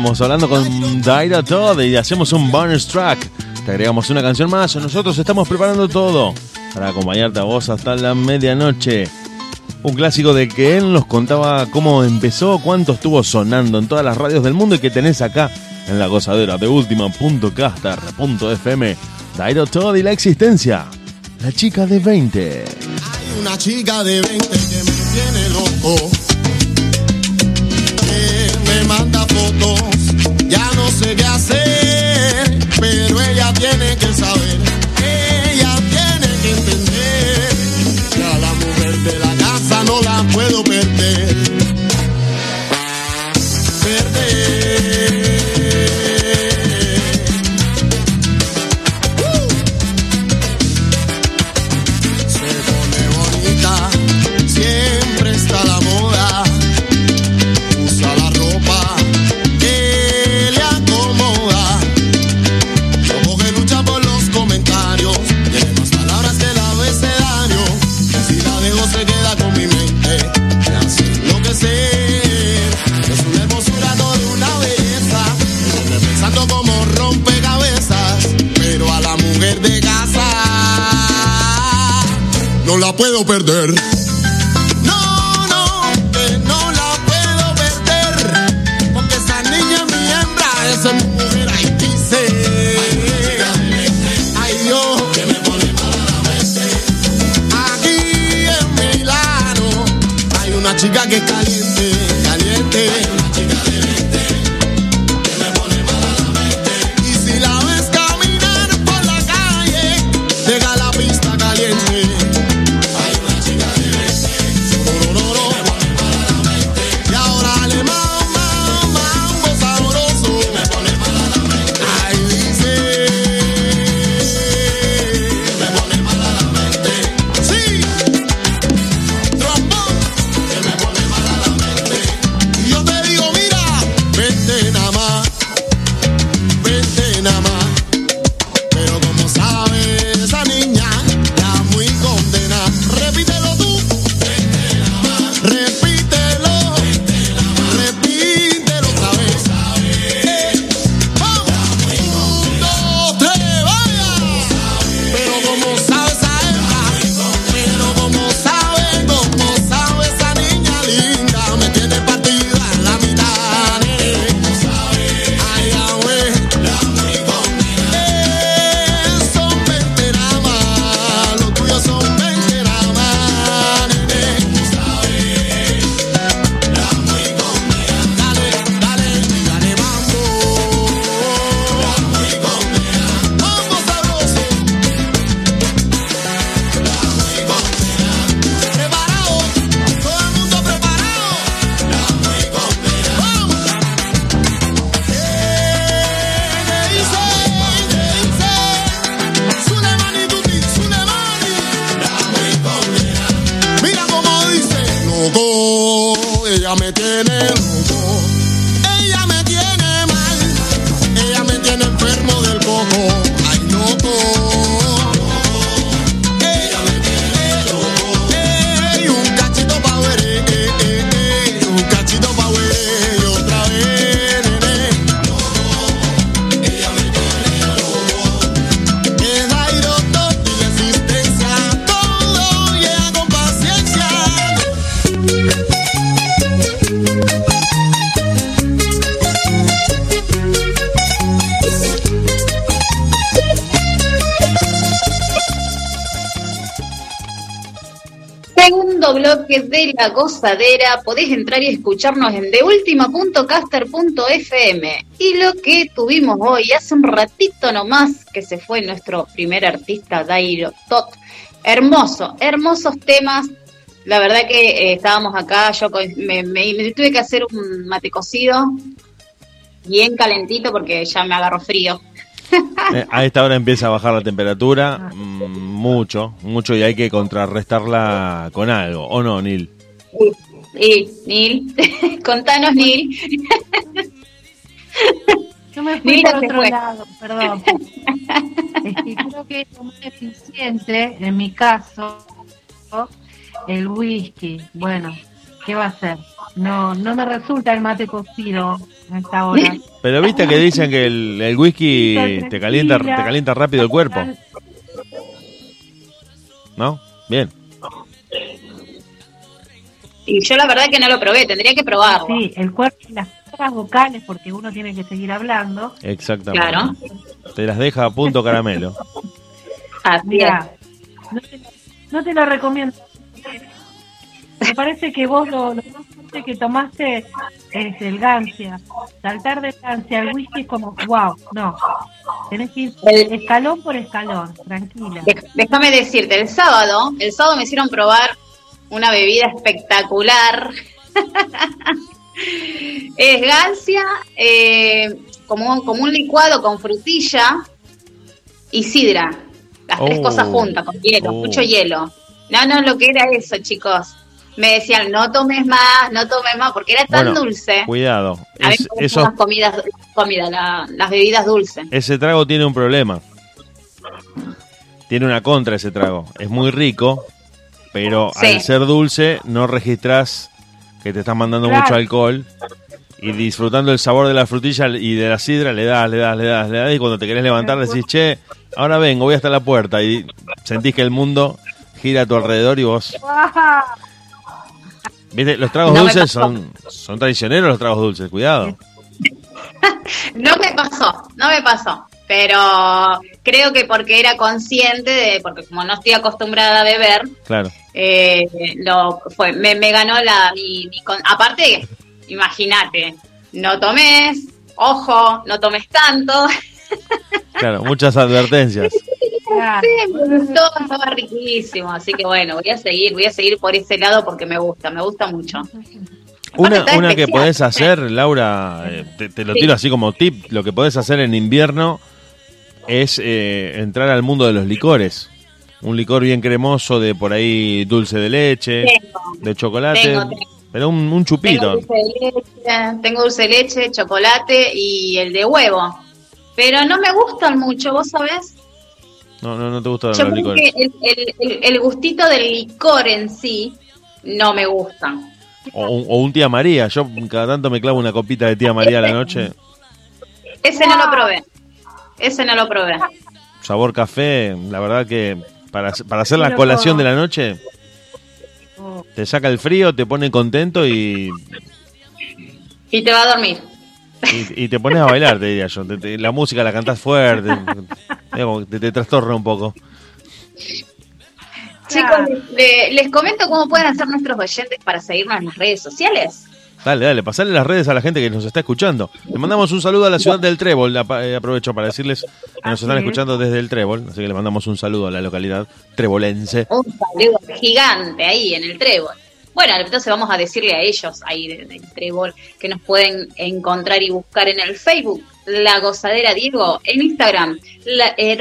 estábamos hablando con Daira Todd y hacemos un bonus track. Te agregamos una canción más. Nosotros estamos preparando todo para acompañarte a vos hasta la medianoche. Un clásico de que él nos contaba cómo empezó, cuánto estuvo sonando en todas las radios del mundo y que tenés acá en la gozadera de última.caster.fm. Dairo Todd y la existencia. La chica de 20. Hay una chica de 20 que me tiene loco. sé qué hacer, pero ella tiene que saber. No. No, que no la puedo perder. Porque esa niña es mi hembra, eso es mi mujer. Ahí dice: Ay, no, que me molestaba la mente. Aquí en Milano hay una chica que calienta. La Gozadera. Podés entrar y escucharnos en deultima.caster.fm. Y lo que tuvimos hoy, hace un ratito nomás, que se fue nuestro primer artista, Dairo Tot. Hermoso, hermosos temas. La verdad que eh, estábamos acá, yo me, me tuve que hacer un mate cocido bien calentito porque ya me agarro frío. Eh, a esta hora empieza a bajar la temperatura mm, mucho, mucho y hay que contrarrestarla con algo, ¿o no, Nil? Sí, Nil, contanos, Nil. Yo me fui por otro lado, perdón. creo que es muy eficiente, en mi caso, el whisky. Bueno, ¿qué va a ser? No, no me resulta el mate cocido a esta hora. Pero viste que dicen que el, whisky te calienta, te calienta rápido el cuerpo. ¿No? Bien. Y yo la verdad que no lo probé, tendría que probarlo. Sí, el cuerpo y las vocales, porque uno tiene que seguir hablando. Exactamente. Claro. Te las deja a punto caramelo. Mira, no te, no te lo recomiendo me parece que vos lo, lo más fuerte que tomaste es el Gancia. Saltar de Gancia al whisky es como, wow, no. Tenés que ir escalón por escalón, tranquila. Déjame decirte, el sábado, el sábado me hicieron probar una bebida espectacular. es Gancia, eh, como, un, como un licuado con frutilla y sidra. Las tres oh. cosas juntas, con hielo, mucho oh. hielo. No, no, lo que era eso, chicos me decían, no tomes más, no tomes más, porque era tan dulce. Cuidado. A es, eso, las comidas, comida, las bebidas dulces. Ese trago tiene un problema. Tiene una contra ese trago. Es muy rico, pero al ser dulce no registras que te estás mandando mucho alcohol y disfrutando el sabor de la frutilla y de la sidra le das, le das, le das, le das y cuando te querés levantar decís, che, ahora vengo, voy hasta la puerta y sentís que el mundo gira a tu alrededor y vos ¿Viste? Los tragos dulces son, son traicioneros los tragos dulces, cuidado. no me pasó, no me pasó. Pero creo que porque era consciente de, porque como no estoy acostumbrada a beber, claro. Eh, lo fue, me, ganó la mi, aparte, imagínate, no tomes, ojo, no tomes tanto. Claro, muchas advertencias. Sí, gustó, estaba riquísimo. Así que bueno, voy a seguir, voy a seguir por ese lado porque me gusta, me gusta mucho. Una, una que podés hacer, Laura, eh, te, lo tiro así como tip, lo que podés hacer en invierno es eh, entrar al mundo de los licores. Un licor bien cremoso de por ahí dulce de leche, de chocolate, pero un, chupito. Tengo dulce, de leche, tengo dulce de leche, chocolate y el de huevo. Pero no me gustan mucho, ¿vos sabés? No, no, no te gusta Yo creo que el, gustito del licor en sí no me gusta. O, un tía María. Yo cada tanto me clavo una copita de tía María a la noche. Ese no lo probé. Ese no lo probé. Sabor café, la verdad que para, para hacer la colación de la noche, te saca el frío, te pone contento y... Y te va a dormir. Y, te pones a bailar, te diría yo. la música la cantás fuerte, te, te, trastorna un poco. Chicos, les comento cómo pueden hacer nuestros oyentes para seguirnos en las redes sociales. Dale, dale, pasale las redes a la gente que nos está escuchando. Le mandamos un saludo a la ciudad del Trébol. Eh, aprovecho para decirles que nos están escuchando desde el Trébol, así que le mandamos un saludo a la localidad trebolense. Un saludo gigante ahí en el Trébol. Bueno, entonces vamos a decirle a ellos ahí del Trébol que nos pueden encontrar y buscar en el Facebook La Gozadera Diego, en Instagram la, eh,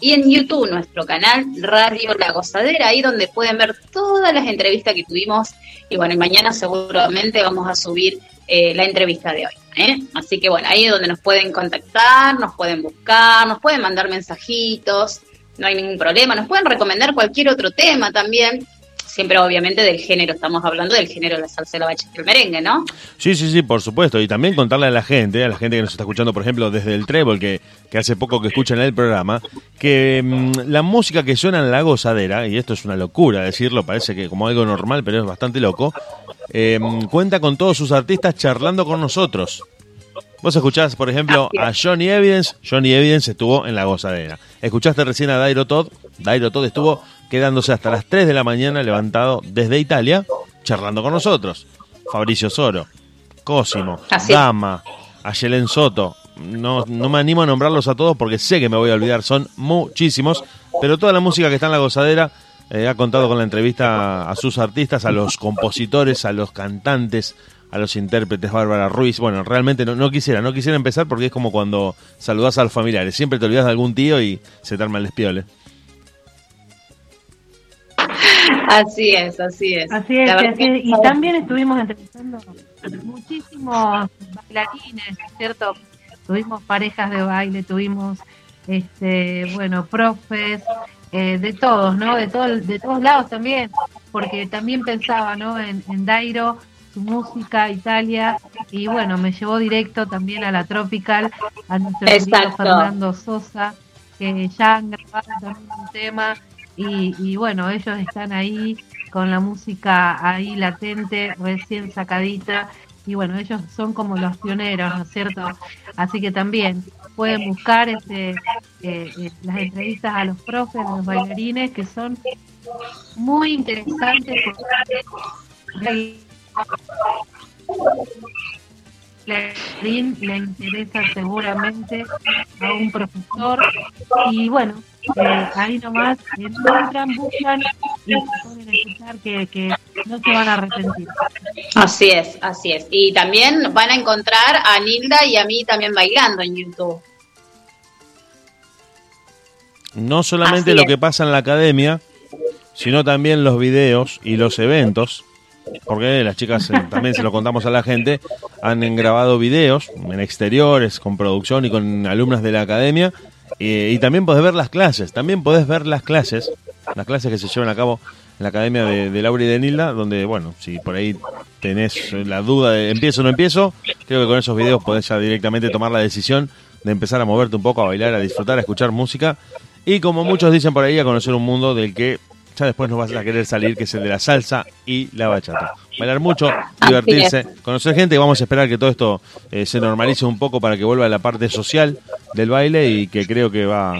y en YouTube nuestro canal Radio La Gozadera, ahí donde pueden ver todas las entrevistas que tuvimos y bueno, y mañana seguramente vamos a subir eh, la entrevista de hoy. ¿eh? Así que bueno, ahí es donde nos pueden contactar, nos pueden buscar, nos pueden mandar mensajitos, no hay ningún problema, nos pueden recomendar cualquier otro tema también siempre obviamente del género, estamos hablando del género de la salsa, la bachata y el merengue, ¿no? Sí, sí, sí, por supuesto. Y también contarle a la gente, a la gente que nos está escuchando, por ejemplo, desde el Trébol, que, que hace poco que escuchan el programa, que mm, la música que suena en la gozadera, y esto es una locura decirlo, parece que como algo normal, pero es bastante loco, eh, cuenta con todos sus artistas charlando con nosotros. Vos escuchás, por ejemplo, a Johnny Evidence. Johnny Evidence estuvo en La Gozadera. Escuchaste recién a Dairo Todd. Dairo Todd estuvo quedándose hasta las 3 de la mañana levantado desde Italia, charlando con nosotros. Fabricio Soro, Cosimo, Así. Dama, Ayelen Soto. No, no me animo a nombrarlos a todos porque sé que me voy a olvidar, son muchísimos, pero toda la música que está en la gozadera eh, ha contado con la entrevista a sus artistas, a los compositores, a los cantantes, a los intérpretes, Bárbara Ruiz. Bueno, realmente no, no quisiera, no quisiera empezar porque es como cuando saludás a los familiares. Siempre te olvidas de algún tío y se te arma el despiole. Así es, así es. Así es, así y también estuvimos entrevistando muchísimos bailarines, ¿cierto? Tuvimos parejas de baile, tuvimos, este, bueno, profes, eh, de todos, ¿no? De, todo, de todos lados también, porque también pensaba, ¿no? En, en Dairo, su música, Italia, y bueno, me llevó directo también a la Tropical, a nuestro Exacto. Fernando Sosa, que ya han grabado también un tema, y, y bueno, ellos están ahí con la música ahí latente, recién sacadita, y bueno, ellos son como los pioneros, ¿no es cierto? Así que también pueden buscar este, eh, eh, las entrevistas a los profes, a los bailarines, que son muy interesantes. porque le interesa seguramente a un profesor y bueno, eh, ahí nomás encuentran, buscan y a escuchar que, que no se van a arrepentir. Así es, así es. Y también van a encontrar a Nilda y a mí también bailando en YouTube. No solamente Así lo es. que pasa en la academia, sino también los videos y los eventos, porque las chicas eh, también se lo contamos a la gente, han grabado videos en exteriores, con producción y con alumnas de la academia, eh, y también podés ver las clases, también podés ver las clases, las clases que se llevan a cabo en la academia de, de Laura y de Nilda, donde, bueno, si por ahí tenés la duda de empiezo o no empiezo, creo que con esos videos podés ya directamente tomar la decisión de empezar a moverte un poco, a bailar, a disfrutar, a escuchar música, y como muchos dicen por ahí, a conocer un mundo del que ya después no vas a querer salir, que es el de la salsa y la bachata. Bailar mucho, divertirse, conocer gente y vamos a esperar que todo esto eh, se normalice un poco para que vuelva a la parte social del baile y que creo que va,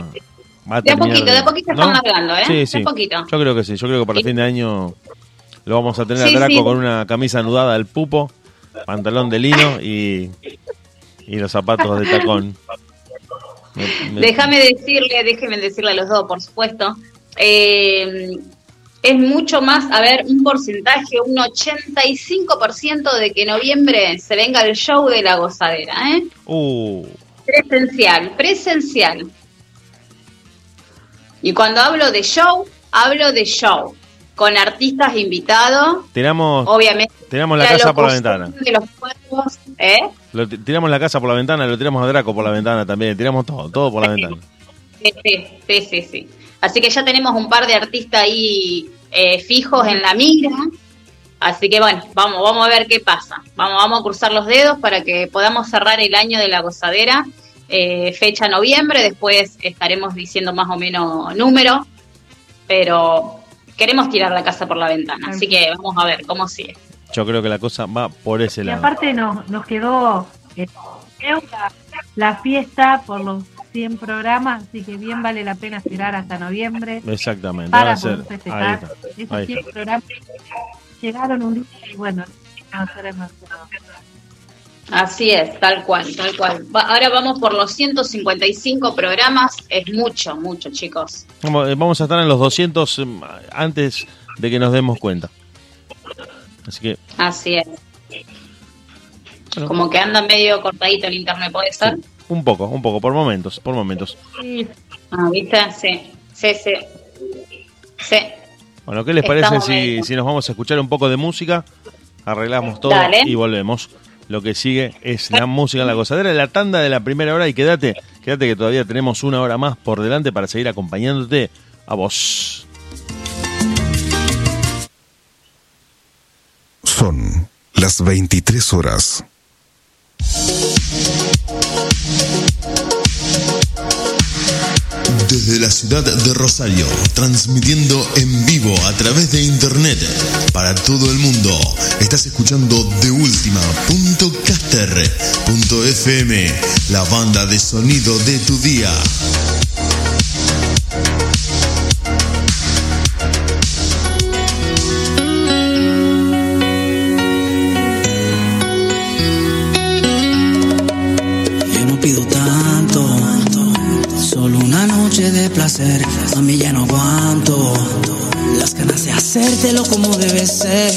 va a De a poquito, de a poquito ¿no? estamos hablando, ¿eh? Sí, sí. poquito. Yo creo que sí, yo creo que para el fin de año lo vamos a tener Sí, a Draco sí. con una camisa anudada al pupo, pantalón de lino y, y los zapatos de tacón. Me- me- Déjame decirle, déjenme decirle a los dos, por supuesto. Eh, es mucho más, a ver, un porcentaje, un 85% de que noviembre se venga el show de la gozadera, ¿eh? Uh, Presencial, presencial. Y cuando hablo de show, hablo de show. Con artistas invitados, tiramos, obviamente. tiramos la casa por la ventana. De los cuerpos, ¿eh? Lo tiramos la casa por la ventana, lo tiramos a Draco por la ventana también. Tiramos todo, todo por la ventana. Sí, sí, sí, sí, sí. Así que ya tenemos un par de artistas ahí eh, fijos en la mira. Así que bueno, vamos, vamos a ver qué pasa. Vamos, vamos a cruzar los dedos para que podamos cerrar el año de la gozadera. Eh, fecha noviembre, después estaremos diciendo más o menos número, pero queremos tirar la casa por la ventana. Así que vamos a ver cómo sigue. Yo creo que la cosa va por ese Y lado. aparte nos, nos quedó eh, la, la fiesta por los 100 programas, así que bien vale la pena esperar hasta noviembre Exactamente. para a ser, poder ahí festejar. está, Esos ahí 100 está. programas llegaron un día y bueno, no Así es, tal cual, tal cual. Va- ahora vamos por los 155 programas. Es mucho, mucho, chicos. Vamos, eh, a estar en los 200 em, antes de que nos demos cuenta. Así que, Así es. Bueno. Como que anda medio cortadito el internet, ¿puede ser? Un poco, un poco, por momentos, por momentos. Sí, Ah, ¿viste? Sí, sí, sí. Sí, Bueno, ¿qué les parece si, si nos vamos a escuchar un poco de música? Arreglamos todo Dale. y volvemos. Lo que sigue es la música en la gozadera, la tanda de la primera hora y quédate, quédate que todavía tenemos una hora más por delante para seguir acompañándote a vos. Son las 23 horas. Desde la ciudad de Rosario, transmitiendo en vivo a través de internet para todo el mundo. Estás escuchando de FM, la banda de sonido de tu día. Como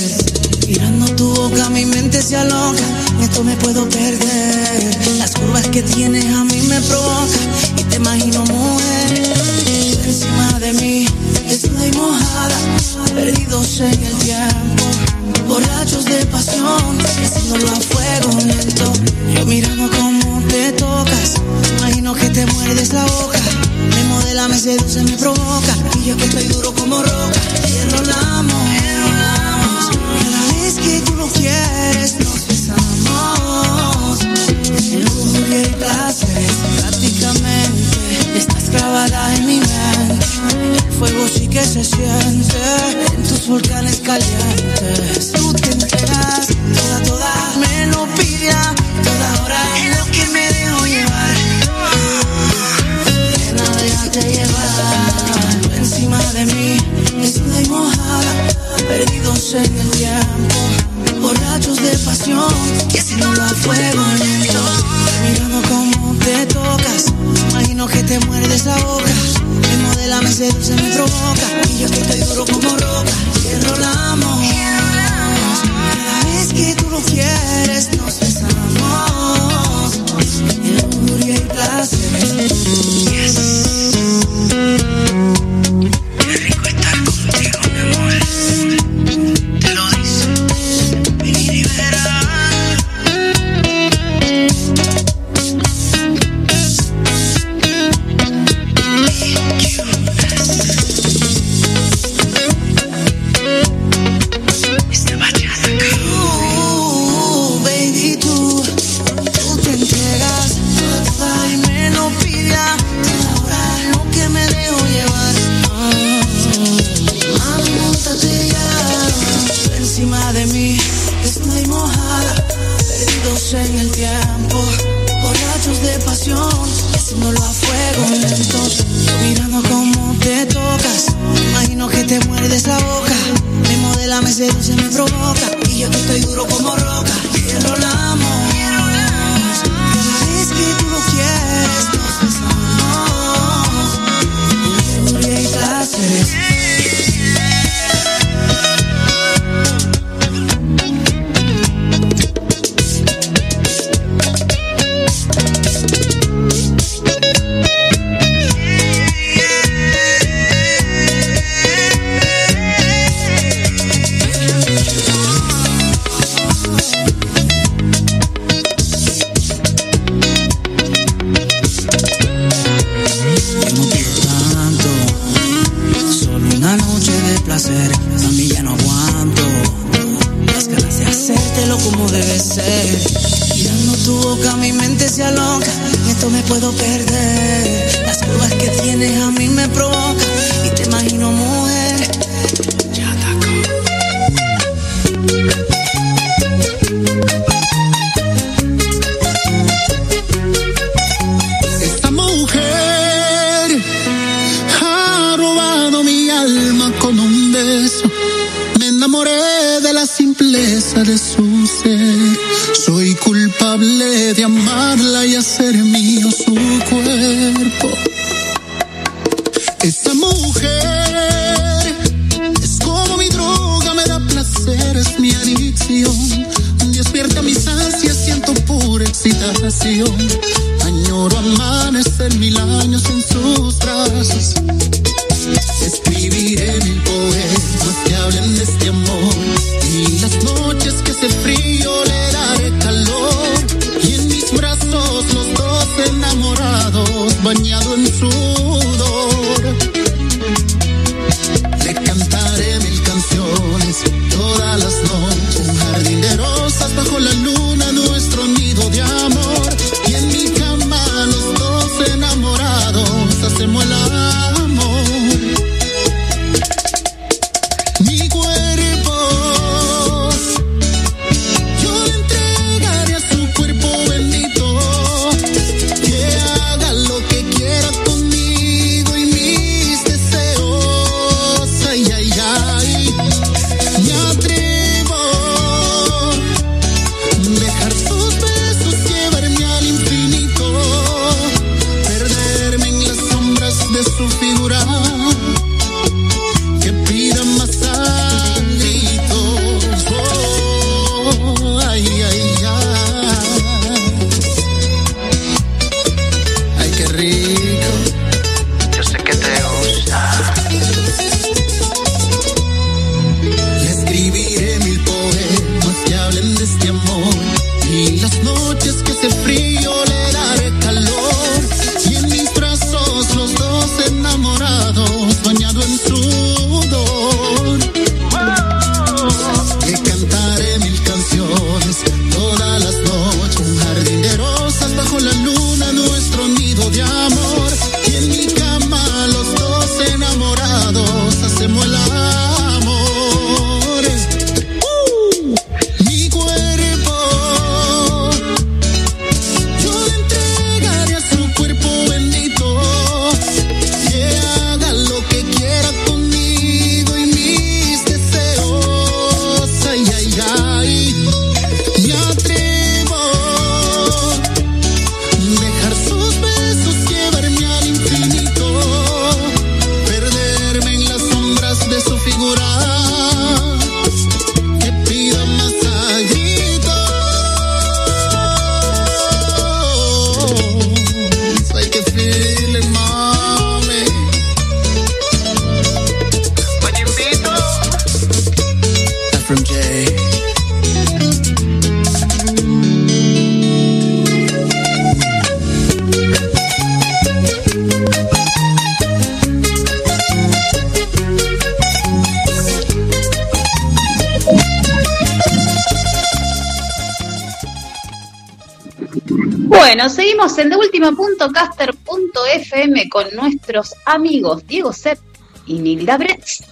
Bueno, seguimos en deultima.caster.fm con nuestros amigos Diego Sepp y Nilda Bretz.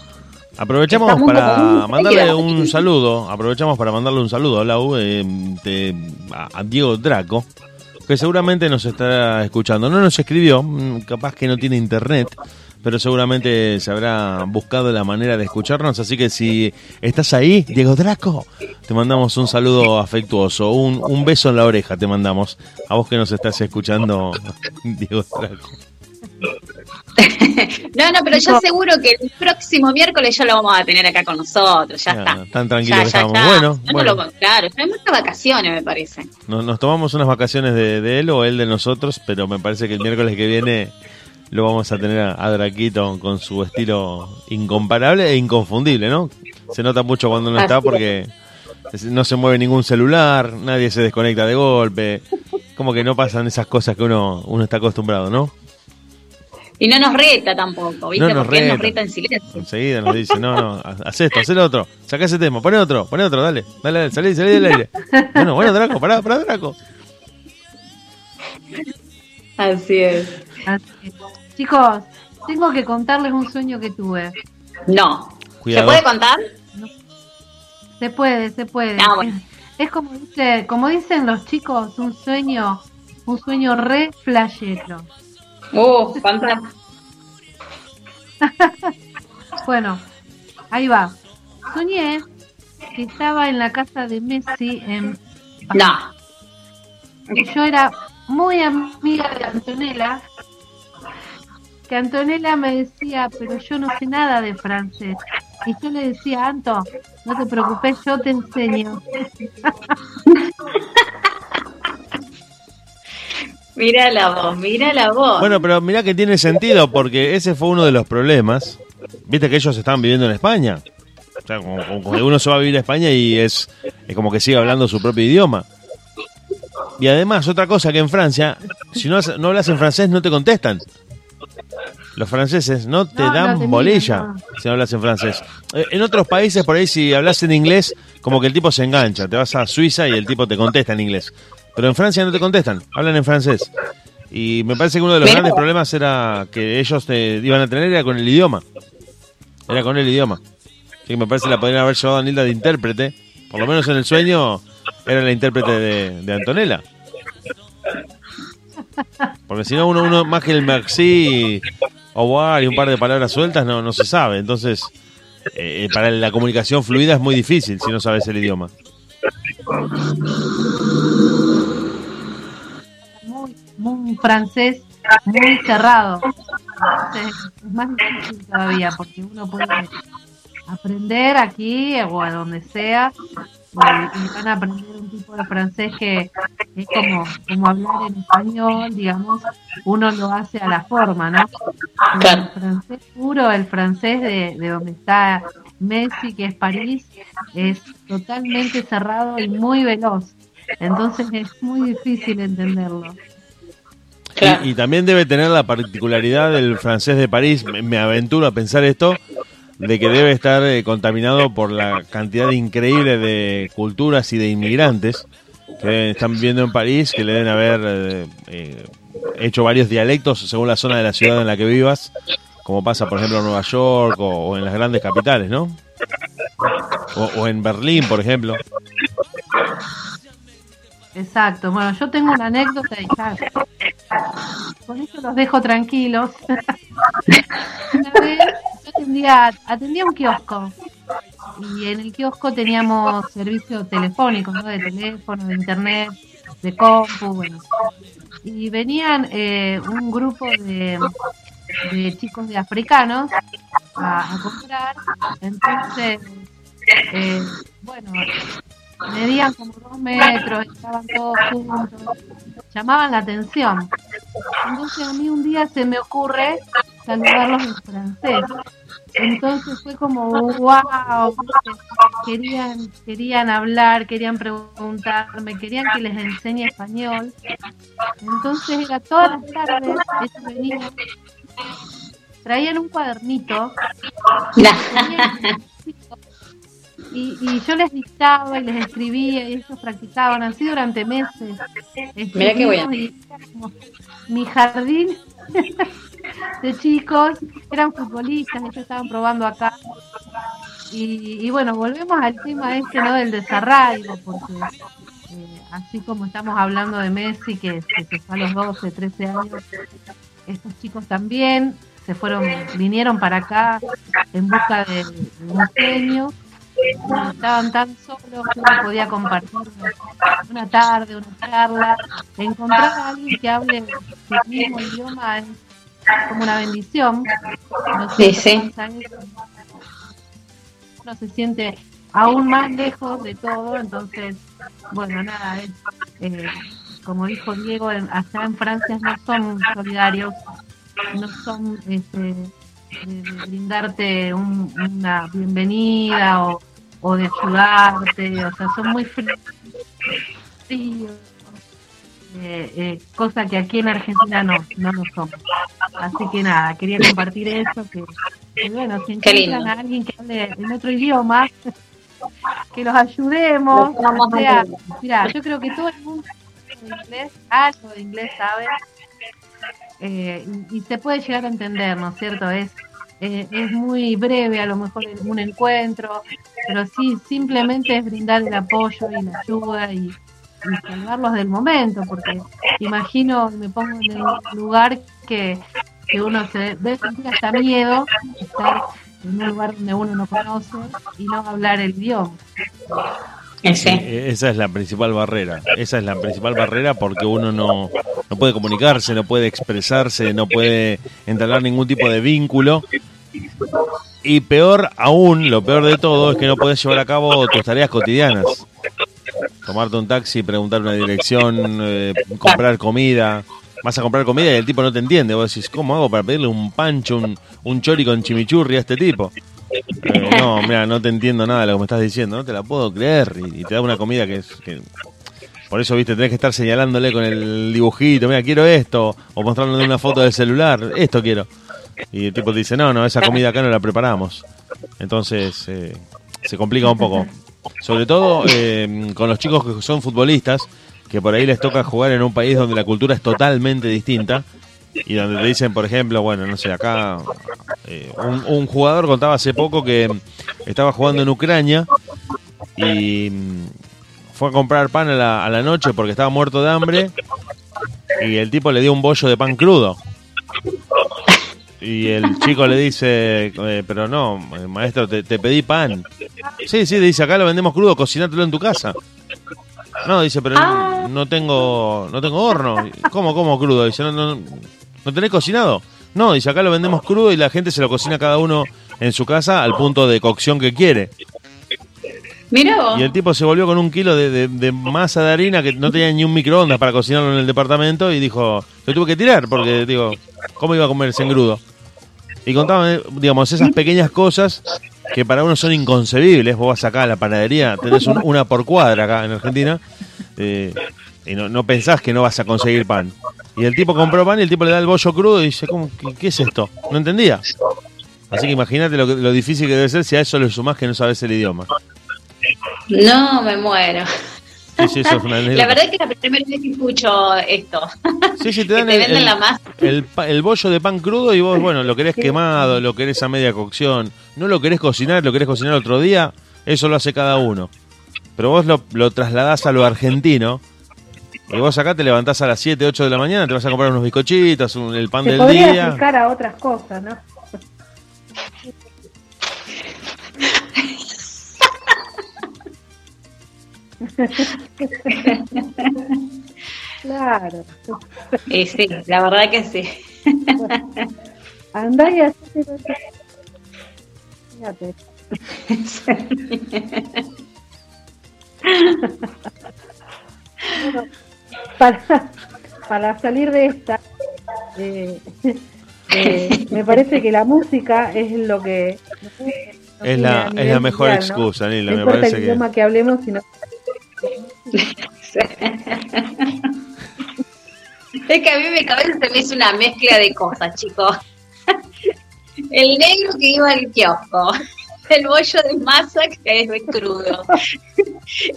Aprovechamos Estamos para un- mandarle un saludo, aprovechamos para mandarle un saludo a Lau, eh, de- a, Diego Draco, que seguramente nos estará escuchando. No nos escribió, mm, capaz que no tiene internet, pero seguramente se habrá buscado la manera de escucharnos, así que si estás ahí, Diego Draco, te mandamos un saludo afectuoso, un, un beso en la oreja te mandamos, a vos que nos estás escuchando, Diego Draco. No, no, pero yo seguro que el próximo miércoles ya lo vamos a tener acá con nosotros, ya, Ya, está. tan tranquilo Ya, que ya, estamos. ya. Bueno, no bueno. lo- claro, vacaciones, me parece. Nos, nos tomamos unas vacaciones de, de él o él de nosotros, pero me parece que el miércoles que viene lo vamos a tener a, a Draquito con su estilo incomparable e inconfundible, ¿no? Se nota mucho cuando no está porque es- no se mueve ningún celular, nadie se desconecta de golpe, como que no pasan esas cosas que uno, uno está acostumbrado, ¿no? Y no nos reta tampoco, ¿viste? No nos Porque él nos reta. en silencio. Enseguida nos dice, no, no, ha- haz esto, haz el otro, saca ese tema, pone otro, pone otro, dale, dale, dale, salí, salí del aire. Bueno, bueno, Draco, pará, pará, Draco. Así es. Así es. Chicos, tengo que contarles un sueño que tuve. No. Cuidado. ¿Se puede contar? Se puede, se puede. Ah, bueno. Es como dice, como dicen los chicos, un sueño, un sueño re flashero. Uh, contá. Bueno, ahí va. Soñé que estaba en la casa de Messi en No. que yo era muy amiga de Antonella, que Antonella me decía, pero yo no sé nada de francés. Y yo le decía, Anto, no te preocupes, yo te enseño. Mira la voz, mira la voz. Bueno, pero mirá que tiene sentido, porque ese fue uno de los problemas. Viste que ellos estaban viviendo en España. O sea, como, como que uno se va a vivir a España y es, es como que sigue hablando su propio idioma. Y además, otra cosa que en Francia, si no, no hablas en francés, no te contestan. Los franceses no te No, no dan miran, bolilla no. si no hablas en francés. Eh, En otros países, por ahí, si hablas en inglés, como que el tipo se engancha. Te vas a Suiza y el tipo te contesta en inglés. Pero en Francia no te contestan, hablan en francés. Y me parece que uno de los Pero- grandes problemas era que ellos te iban a tener era con el idioma. Era con el idioma. Así que me parece que la podrían haber llevado a Nilda de intérprete. Por lo menos en el sueño era la intérprete de, de Antonella. Porque si no, uno, uno más que el merci, o y un par de palabras sueltas no, no se sabe. Entonces, eh, para la comunicación fluida es muy difícil si no sabes el idioma. Muy, muy francés, muy cerrado. Es más difícil todavía porque uno puede aprender aquí o a donde sea y, van a aprender un tipo de francés que es como, como hablar en español, digamos, uno lo hace a la forma, ¿no? El francés puro, el francés de, de donde está Messi, que es París, es totalmente cerrado y muy veloz. Entonces es muy difícil entenderlo. Y, y también debe tener la particularidad del francés de París, me, me aventuro a pensar esto, de que debe estar eh, contaminado por la cantidad increíble de culturas y de inmigrantes que están viviendo en París, que le deben haber eh, eh, hecho varios dialectos según la zona de la ciudad en la que vivas, como pasa por ejemplo en Nueva York o, en las grandes capitales, ¿no? O, en Berlín, por ejemplo. Exacto. Bueno, yo tengo una anécdota y ya. Con eso los dejo tranquilos. una vez atendía, atendía un kiosco y en el kiosco teníamos servicio telefónico, ¿no? De teléfono, de internet, de compu. Y venían eh, un grupo de, de chicos de africanos a, a comprar. Entonces, eh, bueno, medían como dos metros, estaban todos juntos, llamaban la atención. Entonces a mí un día se me ocurre saludarlos en francés. Entonces fue como wow, querían, querían hablar, querían preguntarme, querían que les enseñe español. Entonces era todas las tardes, ellos venían, traían un cuadernito, y, y yo les dictaba y les escribía y ellos practicaban así durante meses. Mira qué bueno. Y como Mi jardín de chicos eran futbolistas, ellos estaban probando acá. Y, y bueno, volvemos al tema este, ¿no? Del desarraigo, porque eh, así como estamos hablando de Messi, que, que se fue a los 12, 13 años, estos chicos también se fueron, vinieron para acá en busca de, de estaban tan solos que uno podía compartir una, tarde, una charla, encontrar a alguien que hable su mismo idioma es como una bendición. No Sí, sí. Uno se siente aún más lejos de todo, entonces, bueno, nada, es, eh, como dijo Diego, en- allá en Francia no son solidarios, no son este, de, de brindarte un- una bienvenida o, o de ayudarte, o sea, son muy fríos, eh, eh, cosa que aquí en Argentina no, no lo somos. Así que nada, quería compartir eso, que, que bueno, si encuentran a alguien que hable en otro idioma, que los ayudemos, o sea, mira, yo creo que todo el mundo sabe inglés, algo de inglés sabe, eh, y, y se puede llegar a entender, ¿no es cierto? Es, eh, es muy breve a lo mejor un encuentro, pero sí, simplemente es brindar el apoyo y la ayuda y, y salvarlos del momento, porque imagino, me pongo en el lugar que, que uno se debe sentir hasta miedo estar en un lugar donde uno no conoce y no hablar el idioma. Sí, e- esa es la principal barrera. Esa es la principal barrera porque uno no, no puede comunicarse, no puede expresarse, no puede entablar ningún tipo de vínculo. Y peor aún, lo peor de todo es que no puedes llevar a cabo tus tareas cotidianas. Tomarte un taxi, preguntar una dirección, eh, comprar comida. Vas a comprar comida y el tipo no te entiende. Vos decís, ¿cómo hago para pedirle un pancho, un, un chori con chimichurri a este tipo? No, mira, no te entiendo nada de lo que me estás diciendo, no te la puedo creer. Y, y te da una comida que es. Que... Por eso, viste, tenés que estar señalándole con el dibujito, mira, quiero esto. O mostrándole una foto del celular, esto quiero. Y el tipo te dice, no, no, esa comida acá no la preparamos. Entonces, eh, se complica un poco. Sobre todo eh, con los chicos que son futbolistas, que por ahí les toca jugar en un país donde la cultura es totalmente distinta. Y donde te dicen, por ejemplo, bueno, no sé, acá eh, un, un jugador contaba hace poco que estaba jugando en Ucrania y fue a comprar pan a la, a la noche porque estaba muerto de hambre y el tipo le dio un bollo de pan crudo. Y el chico le dice, eh, pero no, eh, maestro, te, te pedí pan. Sí, sí, dice, acá lo vendemos crudo, cocinátelo en tu casa. No, dice, pero no, no tengo no tengo horno. ¿Cómo, cómo crudo? Dice, no, no, ¿no tenés cocinado? No, dice acá lo vendemos crudo y la gente se lo cocina cada uno en su casa al punto de cocción que quiere. Vos. Y el tipo se volvió con un kilo de, de- de masa de harina que no tenía ni un microondas para cocinarlo en el departamento y dijo, lo tuve que tirar porque, digo, ¿cómo iba a comer ese engrudo? Y contaban, digamos, esas pequeñas cosas que para uno son inconcebibles. Vos vas acá a la panadería, tenés un- una por cuadra acá en Argentina eh, y no, no pensás que no vas a conseguir pan. Y el tipo compró pan y el tipo le da el bollo crudo y dice, ¿cómo, qué, es esto? No entendía. Así que imagínate lo, lo difícil que debe ser si a eso le sumás que no sabes el idioma. No, me muero. Sí, sí, eso es una anécdota. La verdad es que es la primera vez que escucho esto. Sí, sí, te dan te el, la masa. el pa- el bollo de pan crudo y vos, bueno, lo querés quemado, lo querés a media cocción, no lo querés cocinar, lo querés cocinar otro día, eso lo hace cada uno. Pero vos lo, lo trasladás a lo argentino y vos acá te levantás a las 7, 8 de la mañana, te vas a comprar unos bizcochitos, un- el pan Se del día. aplicar a otras cosas, ¿no? Claro. Y sí, la verdad que sí. Andá y Fíjate. Bueno, para, para salir de esta, eh, eh, me parece que la música es lo que Es la, es la mejor mundial, ¿no? excusa, Nila, No me importa parece el que... idioma que hablemos, sino Es que a mí mi cabeza se me hizo una mezcla de cosas, chicos. El negro que iba al kiosco. El bollo de masa que es crudo.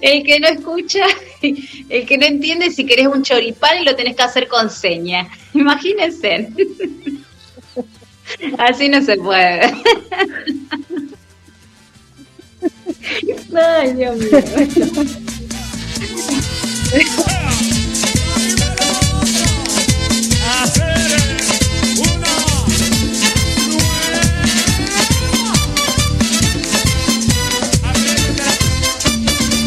El que no escucha, el que no entiende si querés un choripán y lo tenés que hacer con seña. Imagínense. Así no se puede. Ay, Dios mío. Yeah.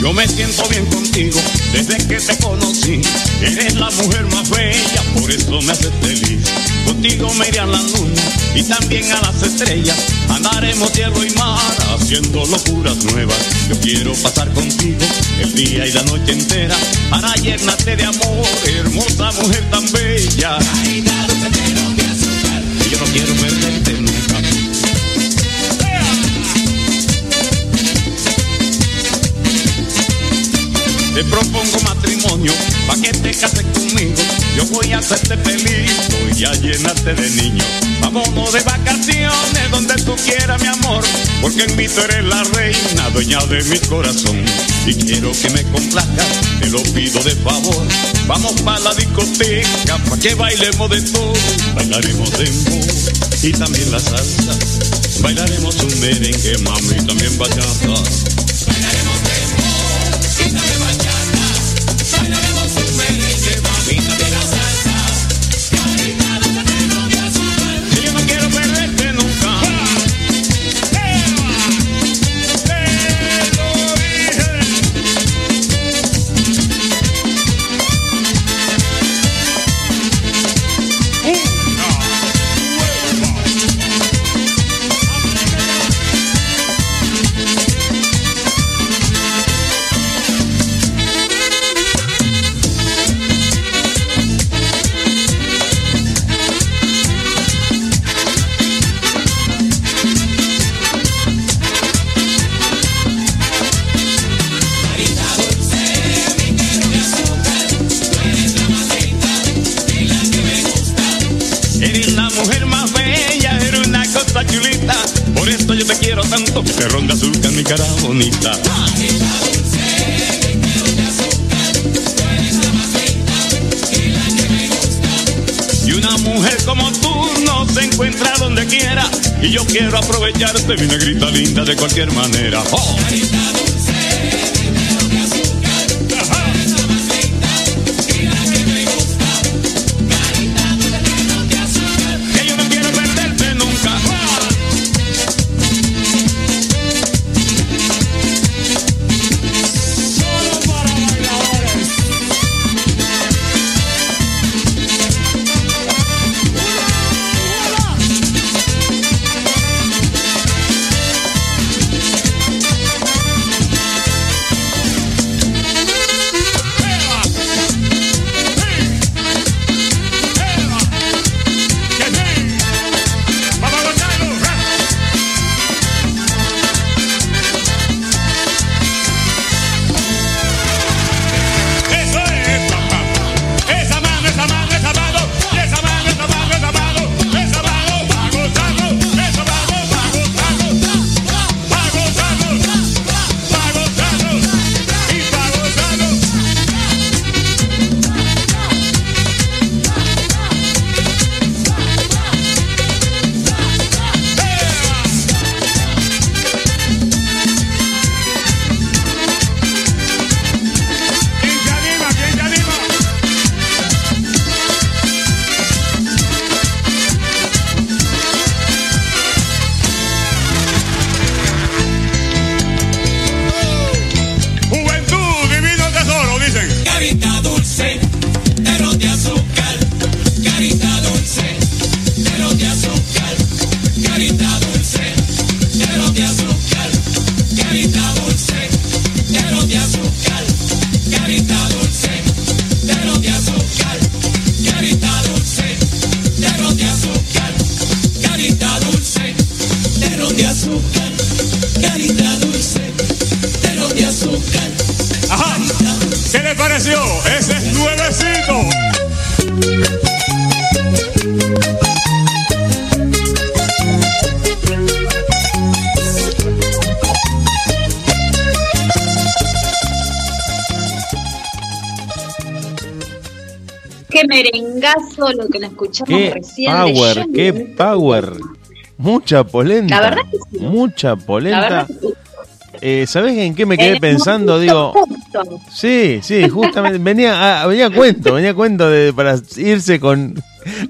Yo me siento bien contigo desde que te conocí. Eres la mujer más bella, por eso me haces feliz. Contigo me iré a la luna y también a las estrellas. Andaremos tierra y mar haciendo locuras nuevas. Yo quiero pasar contigo el día y la noche entera para llenarte de amor, hermosa mujer tan bella. Y yo no quiero perderte Te propongo matrimonio pa' que te cases conmigo. Yo voy a hacerte feliz, voy a llenarte de niños. Vámonos de vacaciones donde tú quieras, mi amor. Porque en mí tú eres la reina, dueña de mi corazón. Y quiero que me complazcas, te lo pido de favor. Vamos pa' la discoteca, pa' que bailemos de todo. Bailaremos dembow y también la salsa. Bailaremos un merengue, mami, y también bachata. Y una mujer como tú no se encuentra donde quiera. Y yo quiero aprovecharte, mi negrita linda, de cualquier manera. Oh. Carita dulce, pero de azúcar. Ajá. ¿Qué le pareció? Ese es nuevecito. Qué merengazo lo que nos escuchamos Qué recién. de power, qué power. Mucha polenta. La verdad que sí. Mucha La polenta. verdad que sí. Eh, ¿Sabés en qué me quedé pensando? Digo, justo. sí, sí, justamente. venía, a, venía a cuento, venía a cuento de, para irse con,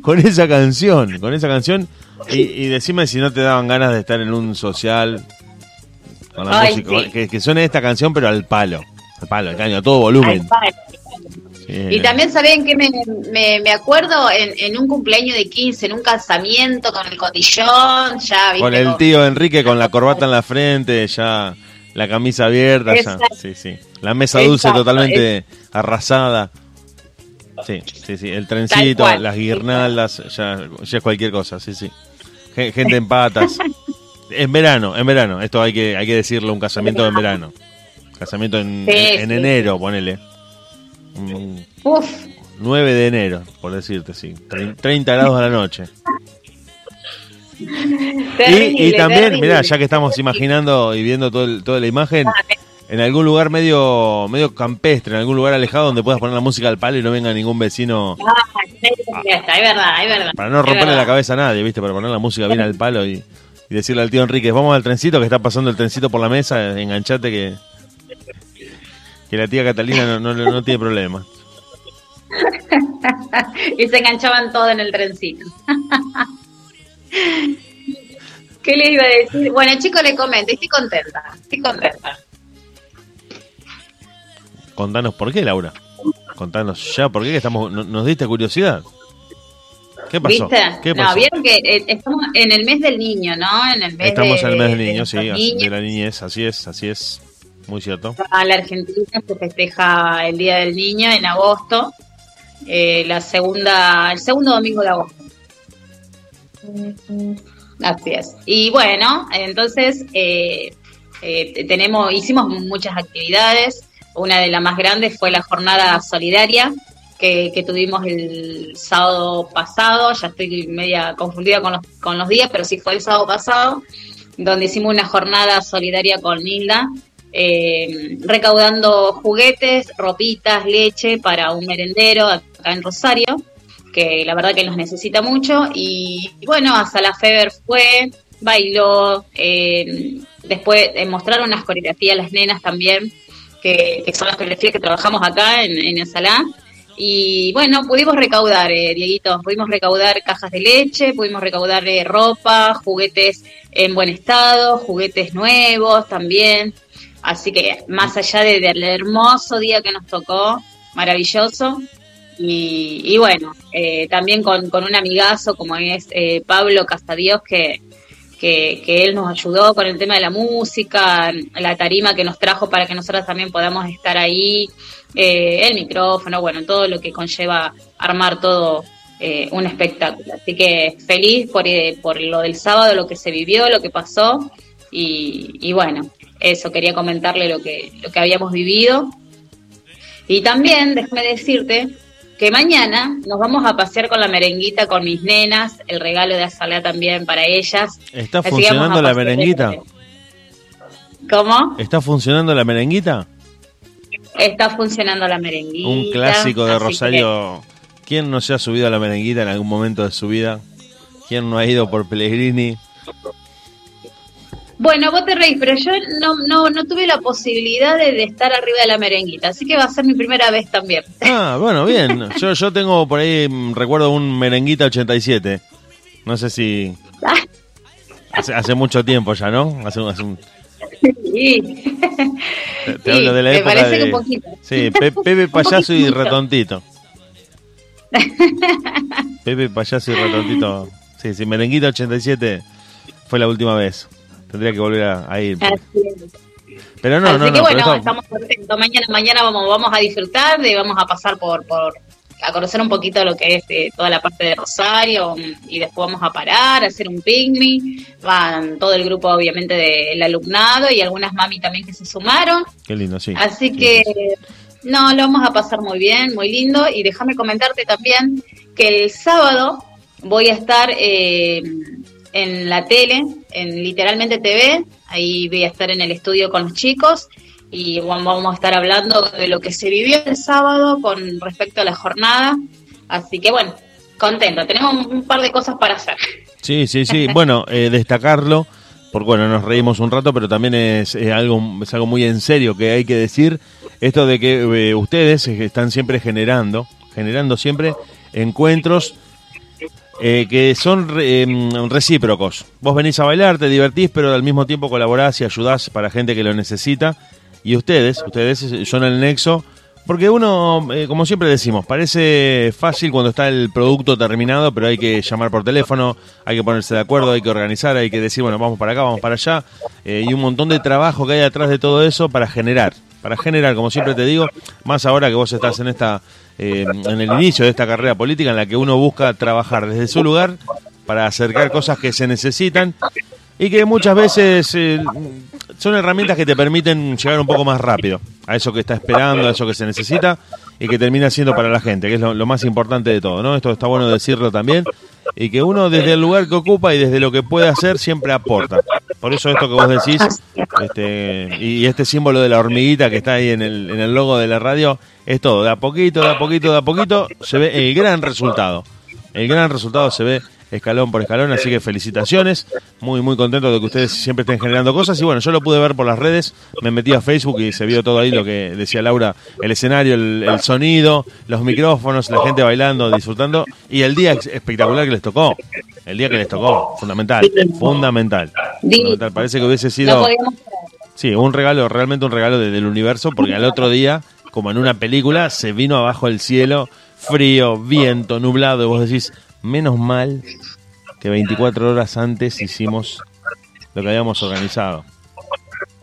con esa canción. Con esa canción. Y, y decime si no te daban ganas de estar en un social. Con la Ay, música. sí. Que, que suene esta canción, pero al palo. Al palo, al caño, a todo volumen. Al palo. Sí. Y también saben que me, me, me acuerdo en, en un cumpleaños de 15, en un casamiento con el cotillón, ya, ¿viste? Con el tío Enrique con la corbata en la frente, ya la camisa abierta, ya. Sí, sí. La mesa dulce Exacto, totalmente arrasada. Sí, sí, sí. El trencito, cual. las guirnaldas, ya, ya es cualquier cosa, sí, sí. Gen- Gente en patas. En verano, en verano. Esto hay que, hay que decirlo, un casamiento en verano. Casamiento en, Sí, en, en sí. enero, ponele. Un Uf, 9 de enero, por decirte, sí. Trein- 30 grados a la noche. terrible, y, y también, mirá, ya que estamos imaginando y viendo todo el- toda la imagen, en algún lugar medio medio campestre, en algún lugar alejado donde puedas poner la música al palo y no venga ningún vecino Ah, es verdad, es verdad. para no romperle la cabeza a nadie, ¿viste? Para poner la música bien al palo y, y decirle al tío Enrique, vamos al trencito que está pasando el trencito por la mesa, enganchate que que la tía Catalina no, no, no tiene problema. y se enganchaban todo en el trencito. ¿Qué le iba a decir? Bueno, chicos, le comento, estoy contenta, estoy contenta. Contanos por qué, Laura. Contanos ya por qué que estamos no- nos diste curiosidad. ¿Qué pasó? ¿Viste? ¿Qué No, pasó? vieron que eh, estamos en el mes del niño, ¿no? En el mes Estamos de, en el mes del de niño, sí, nuestros así- de la niñez, así es, así es. Muy cierto. A la Argentina se festeja el Día del Niño en agosto, eh, la segunda, el segundo domingo de agosto. Así es. Y bueno, entonces eh, eh, tenemos, hicimos muchas actividades. Una de las más grandes fue la jornada solidaria que, que tuvimos el sábado pasado. Ya estoy media confundida con los, con los días, pero sí fue el sábado pasado, donde hicimos una jornada solidaria con Nilda, eh, recaudando juguetes, ropitas, leche para un merendero acá en Rosario que la verdad que los necesita mucho. Y, bueno, hasta la Feber fue, bailó, eh, después eh, mostraron unas coreografías las nenas también, que, que son las coreografías que trabajamos acá en, en el salá. Y bueno, pudimos recaudar, eh, Dieguito, pudimos recaudar cajas de leche, pudimos recaudar eh, ropa, juguetes en buen estado, juguetes nuevos también. Así que más allá de- del hermoso día que nos tocó, maravilloso, y, y bueno, eh, también con, con un amigazo como es eh, Pablo Castadios, que, que, él nos ayudó con el tema de la música, la tarima que nos trajo para que nosotros también podamos estar ahí, eh, el micrófono, bueno, todo lo que conlleva armar todo eh, un espectáculo. Así que feliz por, eh, por lo del sábado, lo que se vivió, lo que pasó, y, y bueno, eso, quería comentarle lo que, lo que habíamos vivido. Y también, déjame decirte, que mañana nos vamos a pasear con la merenguita con mis nenas, el regalo de Azalea también para ellas. ¿Está Así funcionando la merenguita? ¿Cómo? ¿Está funcionando la merenguita? Está funcionando la merenguita. Un clásico de así Rosario. ¿Quién no se ha subido a la merenguita en algún momento de su vida? ¿Quién no ha ido por Pellegrini? Que- Bueno, vos te reís, pero yo no, no, no tuve la posibilidad de, de estar arriba de la merenguita, así que va a ser mi primera vez también. Ah, bueno, bien. Yo, yo tengo por ahí, mm, recuerdo un merenguita 87. No sé si... Hace, hace mucho tiempo ya, ¿no? Hace, un- hace un, Sí. te, te Sí, hablo de la me época parece que de... un poquito. Sí, Pe- Pepe Payaso y. Ratontito. Pepe Payaso y Ratontito. Sí, sí, Merenguita 87 fue la última vez. Tendría que volver a, a ir. Así es. Pero no, Así no, que no. bueno, pero eso- estamos contentos. Mañana, mañana vamos, vamos a disfrutar, de, vamos a pasar por, por a conocer un poquito lo que es eh, toda la parte de Rosario mm, y después vamos a parar, a hacer un picnic. Van todo el grupo, obviamente, del alumnado y algunas mami también que se sumaron. Qué lindo, sí. Así que, no, lo vamos a pasar muy bien, muy lindo. Y déjame comentarte también que el sábado voy a estar eh, en la tele, en literalmente TV. Ahí voy a estar en el estudio con los chicos y vamos a estar hablando de lo que se vivió el sábado con respecto a la jornada. Así que bueno, contento. Tenemos un par de cosas para hacer. Sí, sí, sí. bueno, eh, destacarlo, porque bueno, nos reímos un rato, pero también es, es algo, es algo muy en serio que hay que decir. Esto de que eh, ustedes están siempre generando, generando siempre encuentros eh, que son em, recíprocos. Vos venís a bailar, te divertís, pero al mismo tiempo colaborás y ayudás para gente que lo necesita. Y ustedes, ustedes son el nexo, porque uno, eh, como siempre decimos, parece fácil cuando está el producto terminado, pero hay que llamar por teléfono, hay que ponerse de acuerdo, hay que organizar, hay que decir, bueno, vamos para acá, vamos para allá, eh, y un montón de trabajo que hay atrás de todo eso para generar, para generar, como siempre te digo, más ahora que vos estás en esta, eh, en el inicio de esta carrera política en la que uno busca trabajar desde su lugar para acercar cosas que se necesitan y que muchas veces eh, son herramientas que te permiten llegar un poco más rápido a eso que está esperando, a eso que se necesita y que termina siendo para la gente, que es lo, lo más importante de todo, ¿no? Esto está bueno decirlo también y que uno desde el lugar que ocupa y desde lo que puede hacer siempre aporta. Por eso esto que vos decís este, y este símbolo de la hormiguita que está ahí en el, en el logo de la radio es todo, de a poquito, de a poquito, de a poquito se ve el gran resultado. El gran resultado se ve escalón por escalón, así que felicitaciones, muy muy contento de que ustedes siempre estén generando cosas. Y bueno, yo lo pude ver por las redes, me metí a Facebook y se vio todo ahí lo que decía Laura, el escenario, el, el sonido, los micrófonos, la gente bailando, disfrutando. Y el día espectacular que les tocó, el día que les tocó, fundamental, fundamental, fundamental. parece que hubiese sido... Sí, un regalo, realmente un regalo de- del universo, porque al otro día, como en una película, se vino abajo el cielo, frío, viento, nublado, y vos decís, menos mal que 24 horas antes hicimos lo que habíamos organizado.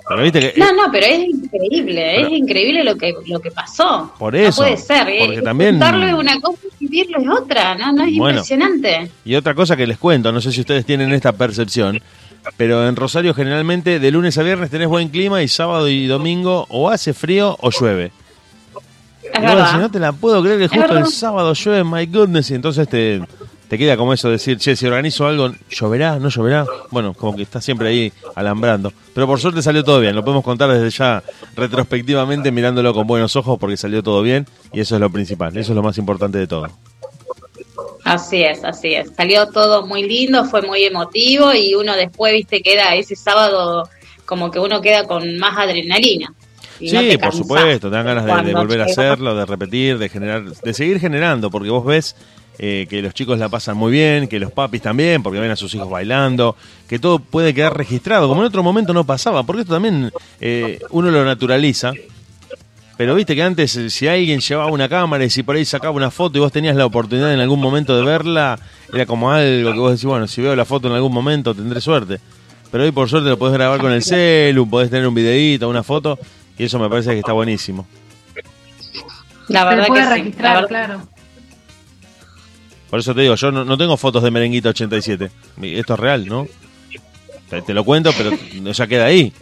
Pero viste que... No, no, pero es increíble, es increíble lo que lo que pasó. Por eso, No puede ser. ¿eh? porque también- Contarlo es una cosa y vivirlo es otra, ¿no? No es Bueno. impresionante. Y otra cosa que les cuento, no sé si ustedes tienen esta percepción, pero en Rosario generalmente de lunes a viernes tenés buen clima y sábado y domingo o hace frío o llueve. Es verdad. decís, no te la puedo creer que justo el sábado llueve, my goodness, y entonces te, te queda como eso decir, che, si organizo algo, ¿lloverá? ¿No lloverá? Bueno, como que está siempre ahí alambrando. Pero por suerte salió todo bien, lo podemos contar desde ya retrospectivamente mirándolo con buenos ojos porque salió todo bien y eso es lo principal, eso es lo más importante de todo. Así es, así es. Salió todo muy lindo, fue muy emotivo y uno después, viste, queda ese sábado como que uno queda con más adrenalina. Y Sí, no te por supuesto, te dan ganas de, volver a hacerlo, de repetir, de generar, de seguir generando, porque vos ves eh, que los chicos la pasan muy bien, que los papis también, porque ven a sus hijos bailando, que todo puede quedar registrado, como en otro momento no pasaba, porque esto también eh, uno lo naturaliza. Pero viste que antes, eh, si alguien llevaba una cámara y si por ahí sacaba una foto y vos tenías la oportunidad en algún momento de verla, era como algo que vos decís, bueno, si veo la foto en algún momento tendré suerte. Pero hoy por suerte lo podés grabar con el celu, podés tener un videíto, una foto, y eso me parece que está buenísimo. La Se verdad puede que sí, registrar, verdad- claro. Por eso te digo, yo no, no tengo fotos de Merenguita 87. Esto es real, ¿no? Te, te lo cuento, pero ya queda ahí.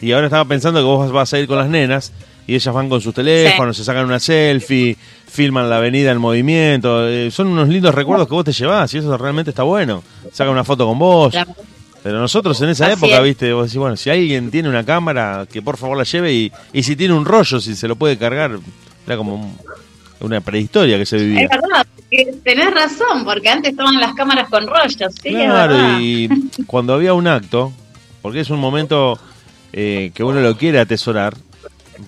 Y ahora estaba pensando que vos vas a ir con las nenas y ellas van con sus teléfonos, se sacan una selfie, filman la avenida en movimiento. eh, son unos lindos recuerdos que vos te llevás y eso realmente está bueno. Sacan una foto con vos. La- Pero nosotros en esa Así época, es. viste, vos decís, bueno, si alguien tiene una cámara, que por favor la lleve y, y si tiene un rollo, si se lo puede cargar, era como un- una prehistoria que se vivía. Es verdad, tenés razón, porque antes estaban las cámaras con rollos, sí, Claro, y cuando había un acto, porque es un momento eh, que uno lo quiere atesorar,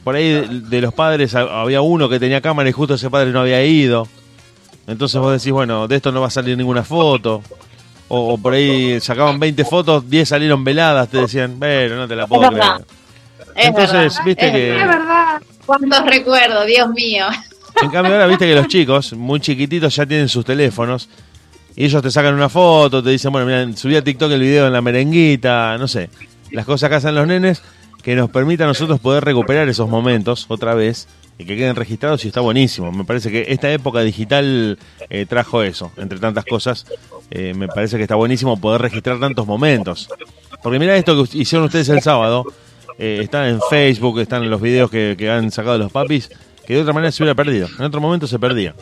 por ahí de, de los padres ha- había uno que tenía cámara y justo ese padre no había ido. Entonces vos decís, bueno, de esto no va a salir ninguna foto. O, o por ahí sacaban 20 fotos, 10 salieron veladas, te decían, pero no te la puedo Es creer. verdad. Es Entonces, viste es que... verdad. ¿Cuántos recuerdos, Dios mío? En cambio ahora viste que los chicos, muy chiquititos, ya tienen sus teléfonos y ellos te sacan una foto, te dicen, bueno, mira, subí a TikTok el video en la merenguita, no sé. Las cosas que hacen los nenes que nos permita a nosotros poder recuperar esos momentos otra vez y que queden registrados y está buenísimo. Me parece que esta época digital eh, trajo eso, entre tantas cosas. Eh, me parece que está buenísimo poder registrar tantos momentos. Porque mira esto que hicieron ustedes el sábado, eh, están en Facebook, están en los videos que, que han sacado los papis, que de otra manera se hubiera perdido. En otro momento se perdía.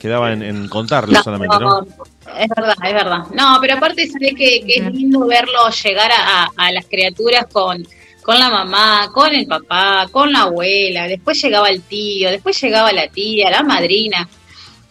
Quedaba en, en contarlo No, solamente, ¿no? Es verdad, es verdad. No, pero aparte sabés que, que es lindo verlo llegar a- a las criaturas con, con la mamá, con el papá, con la abuela, después llegaba el tío, después llegaba la tía, la madrina.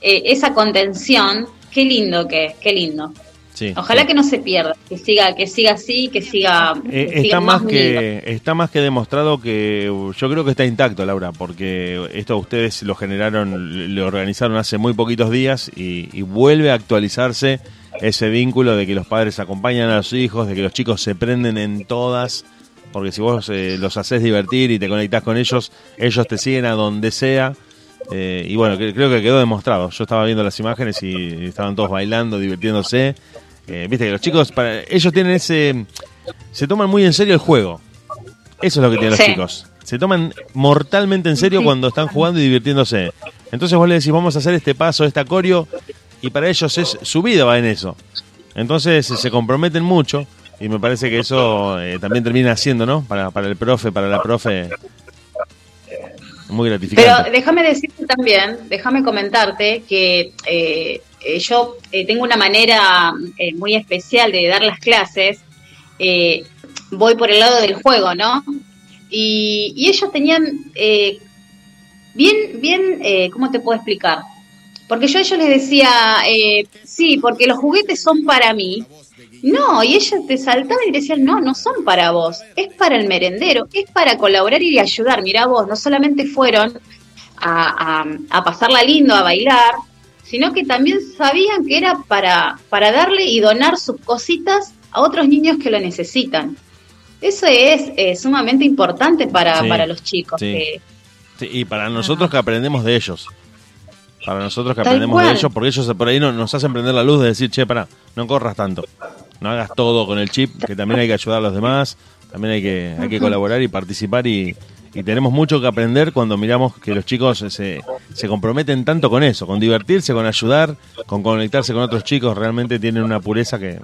Eh, esa contención, qué lindo que es, qué lindo. Sí, Ojalá sí. que no se pierda, que siga, que siga así, que siga, Eh, siga está más que está más que demostrado que uh, yo creo que está intacto Laura porque esto ustedes lo generaron lo organizaron hace muy poquitos días y, y vuelve a actualizarse ese vínculo de que los padres acompañan a los hijos de que los chicos se prenden en todas porque si vos eh, los haces divertir y te conectás con ellos ellos te siguen a donde sea Eh, y bueno que- creo que quedó demostrado yo estaba viendo las imágenes y estaban todos bailando divirtiéndose Eh, viste que los chicos para ellos tienen ese se toman muy en serio el juego. Eso es lo que tienen Sí. los chicos. Se toman mortalmente en serio Sí. cuando están jugando y divirtiéndose. Entonces vos le decís, vamos a hacer este paso, esta coreo, y para ellos es su vida va en eso. Entonces se comprometen mucho y me parece que eso eh, también termina siendo, ¿no? Para, para el profe, para la profe, muy gratificante. Pero déjame decirte también, déjame comentarte que eh, eh, yo eh, tengo una manera muy especial de dar las clases. voy por el lado del juego, ¿no? Y, y ellos tenían bien, bien, ¿cómo te puedo explicar? Porque yo a ellos les decía, sí, porque los juguetes son para mí. No, y ellos te saltaban y te decían, no, no son para vos, es para el merendero, es para colaborar y ayudar. Mirá vos, no solamente fueron a, a, a pasarla lindo, a bailar, sino que también sabían que era para, para darle y donar sus cositas a otros niños que lo necesitan. Eso es eh, sumamente importante para, Sí, para los chicos. sí. que- Sí, y para nosotros que aprendemos de ellos. Para nosotros que Tal aprendemos de ellos, porque ellos por ahí no- nos hacen prender la luz de decir, che, pará, no corras tanto. No hagas todo con el chip, que también hay que ayudar a los demás, también hay que, hay que colaborar y participar y, y tenemos mucho que aprender cuando miramos que los chicos se, se comprometen tanto con eso, con divertirse, con ayudar, con conectarse con otros chicos, realmente tienen una pureza que,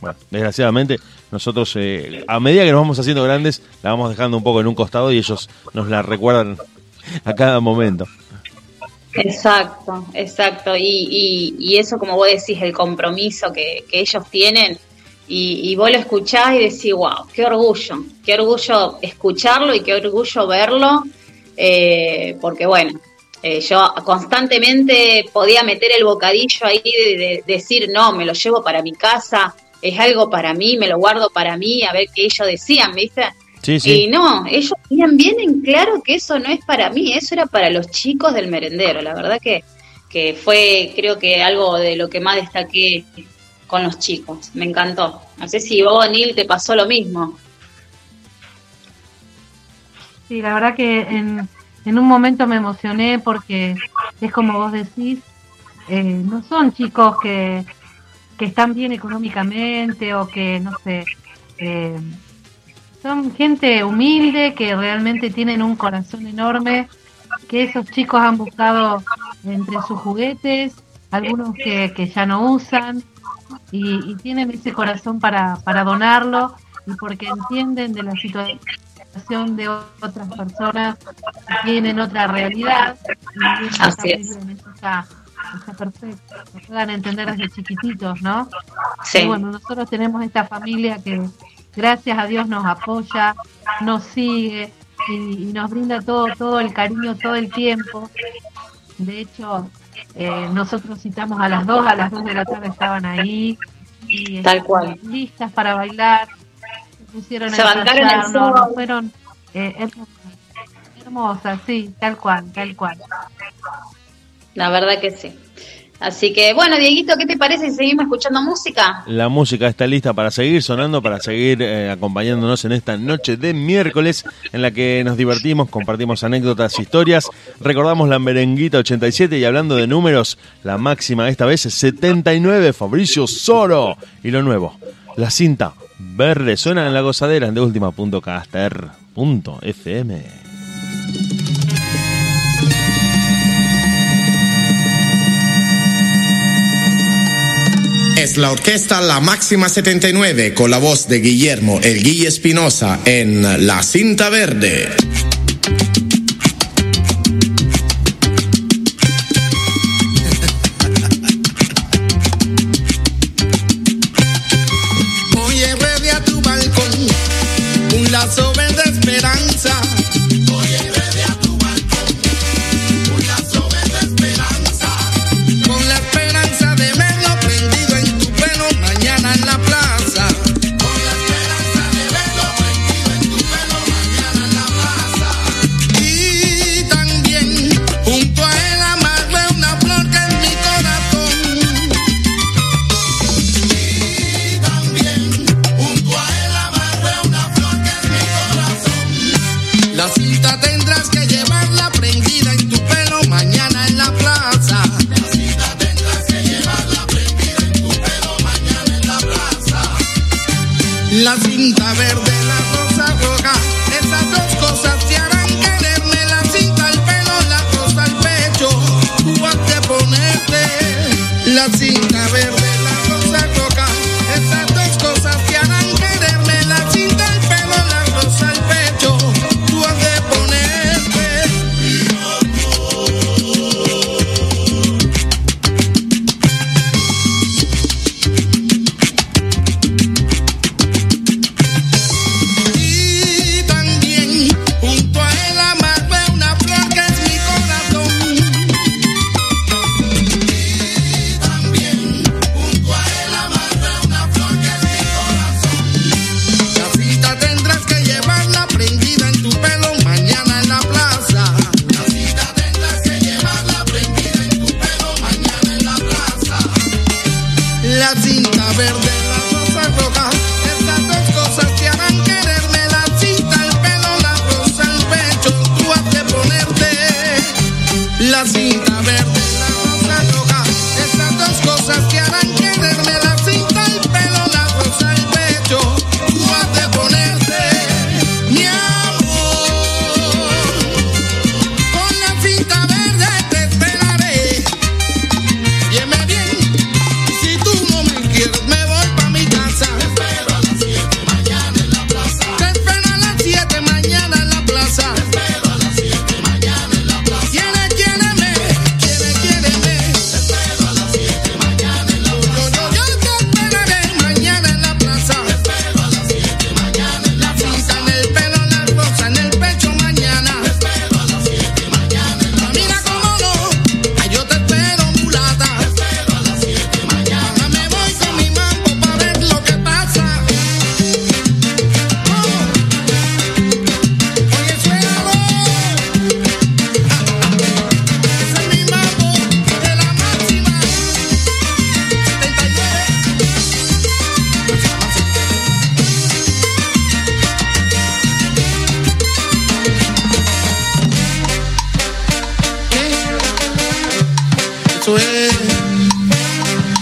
bueno, desgraciadamente nosotros eh, a medida que nos vamos haciendo grandes la vamos dejando un poco en un costado y ellos nos la recuerdan a cada momento. Exacto, exacto. Y, y, y eso, como vos decís, el compromiso que, que ellos tienen, y, y vos lo escuchás y decís, wow, qué orgullo, qué orgullo escucharlo y qué orgullo verlo, eh, porque bueno, eh, yo constantemente podía meter el bocadillo ahí de, de decir, no, me lo llevo para mi casa, es algo para mí, me lo guardo para mí, a ver qué ellos decían, ¿viste? Sí, sí. Y no, ellos tenían bien en claro que eso no es para mí, eso era para los chicos del merendero. La verdad que, que fue, creo que algo de lo que más destaqué con los chicos. Me encantó. No sé si vos, Neil, te pasó lo mismo. Sí, la verdad que en, en un momento me emocioné porque es como vos decís, eh, no son chicos que, que están bien económicamente o que, no sé, eh, son gente humilde que realmente tienen un corazón enorme, que esos chicos han buscado entre sus juguetes, algunos que, que ya no usan, y, y tienen ese corazón para, para donarlo y porque entienden de la situación de otras personas que tienen otra realidad. Y eso Así está es. muy bien, eso está, está perfecto. Lo puedan entender desde chiquititos, ¿no? Sí. Y bueno, nosotros tenemos esta familia que gracias a Dios nos apoya, nos sigue y, y nos brinda todo, todo el cariño todo el tiempo. De hecho, eh, nosotros citamos a las 2, a las 2 de la tarde estaban ahí y Tal estaban cual. listas para bailar, se pusieron Se bancaron el no, no, fueron eh, hermosas, hermosas, sí, tal cual, tal cual. La verdad que sí. Así que, bueno, Dieguito, ¿qué te parece si seguimos escuchando música? La música está lista para seguir sonando, para seguir eh, acompañándonos en esta noche de miércoles en la que nos divertimos, compartimos anécdotas, historias, recordamos la merenguita 87 y hablando de números, la máxima esta vez es 79, Fabricio Soro. Y lo nuevo, la cinta verde suena en la gozadera en de es la orquesta La Máxima 79 con la voz de Guillermo El Guille Espinosa en La Cinta Verde.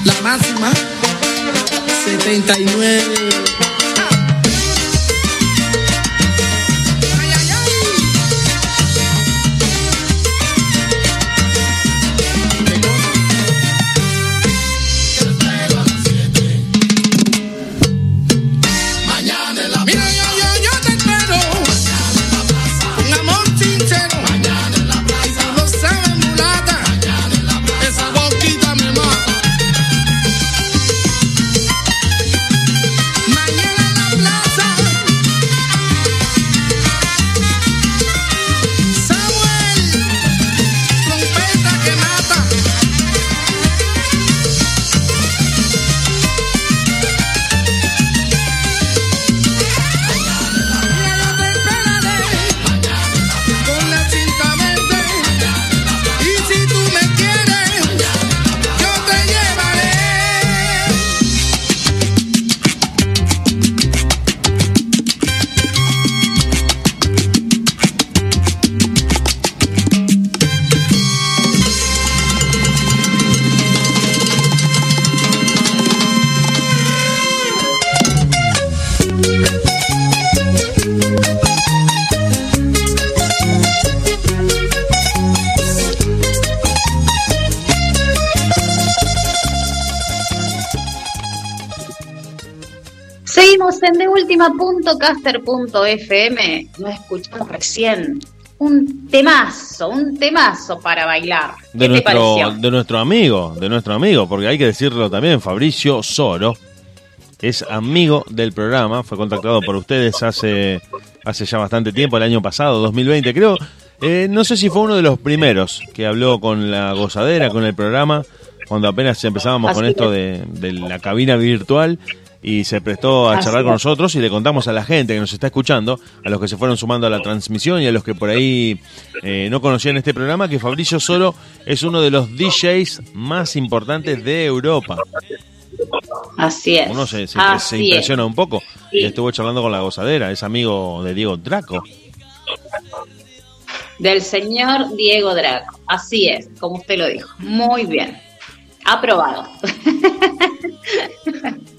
La máxima, setenta y nueve. deultima.caster.fm. Nos escuchamos recién. Un temazo, un temazo para bailar. ¿Qué De te nuestro, pareció? de nuestro amigo, de nuestro amigo, porque hay que decirlo también, Fabricio Soro es amigo del programa, fue contactado por ustedes hace, hace ya bastante tiempo, el año pasado, 2020 creo. Eh, no sé si fue uno de los primeros que habló con la gozadera, con el programa, cuando apenas empezábamos con esto es. de, de la cabina virtual y se prestó a Así charlar con nosotros y le contamos a la gente que nos está escuchando, a los que se fueron sumando a la transmisión y a los que por ahí eh, no conocían este programa, que Fabricio Soro es uno de los DJs más importantes de Europa. Así es. Uno se, se- es. impresiona un poco. Y estuvo charlando con la gozadera, es amigo de Diego Draco. Del señor Diego Draco. Así es, como usted lo dijo. Muy bien. Aprobado.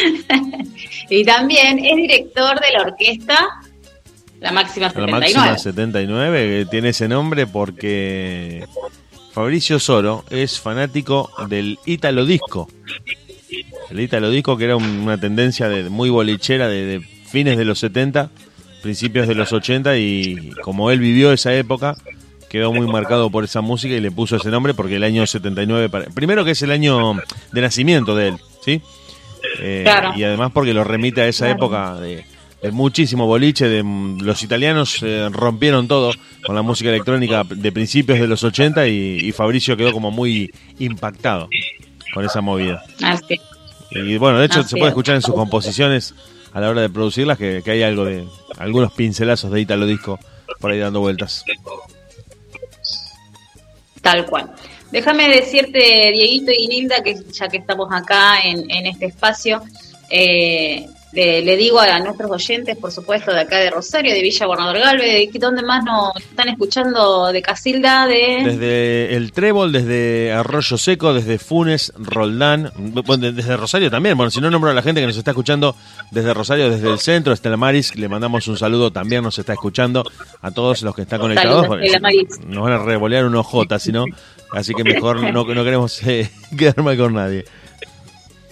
y también es director de la orquesta La Máxima La 79. máxima 79, que tiene ese nombre porque Fabricio Soro es fanático del Italo Disco. El Italo Disco que era un- una tendencia de, muy bolichera de, de fines de los 70, principios de los 80 y como él vivió esa época, quedó muy marcado por esa música y le puso ese nombre porque el año 79, para- primero que es el año de nacimiento de él, ¿sí? Eh, Claro. Y además porque lo remite a esa Claro. época de, de muchísimo boliche, de los italianos eh, rompieron todo con la música electrónica de principios de los 80 y, y Fabricio quedó como muy impactado con esa movida. Así. Y bueno, de hecho Así se puede es. escuchar en sus composiciones a la hora de producirlas que, que hay algo de algunos pincelazos de Italo Disco por ahí dando vueltas. Tal cual. Déjame decirte, Dieguito y Nilda, que ya que estamos acá en, en este espacio, eh, le, le digo a nuestros oyentes, por supuesto, de acá de Rosario, de Villa Gobernador Galvez, de dónde más nos están escuchando de Casilda, de... Desde el Trébol, desde Arroyo Seco, desde Funes, Roldán, bueno, desde Rosario también. Bueno, si no nombro a la gente que nos está escuchando desde Rosario, desde el centro, Estela Maris, le mandamos un saludo, también nos está escuchando a todos los que están conectados. Saludos. Nos van a revolear unos J, si no, así que mejor no, no queremos eh, quedar mal con nadie.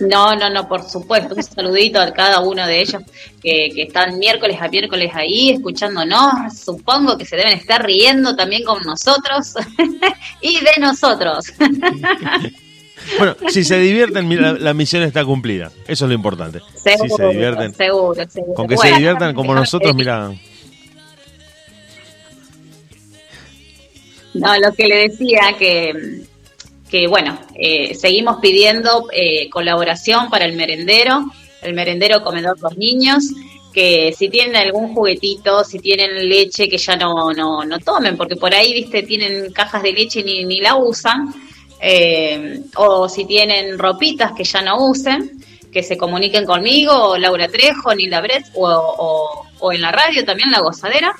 No, no, no, por supuesto. Un saludito a cada uno de ellos que, que están miércoles a miércoles ahí escuchándonos. Supongo que se deben estar riendo también con nosotros y de nosotros. Bueno, si se divierten, la, la misión está cumplida. Eso es lo importante. si se Seguro, divierten. seguro, seguro. Con que se diviertan como nosotros, decir- mira. No, lo que le decía que, que bueno, eh, seguimos pidiendo eh, colaboración para el merendero, el merendero comedor los niños, que si tienen algún juguetito, si tienen leche que ya no, no, no tomen, porque por ahí, viste, tienen cajas de leche y ni, ni la usan, eh, o si tienen ropitas que ya no usen, que se comuniquen conmigo, o Laura Trejo, Nilda Brett, o, o, o en la radio también, La Gozadera,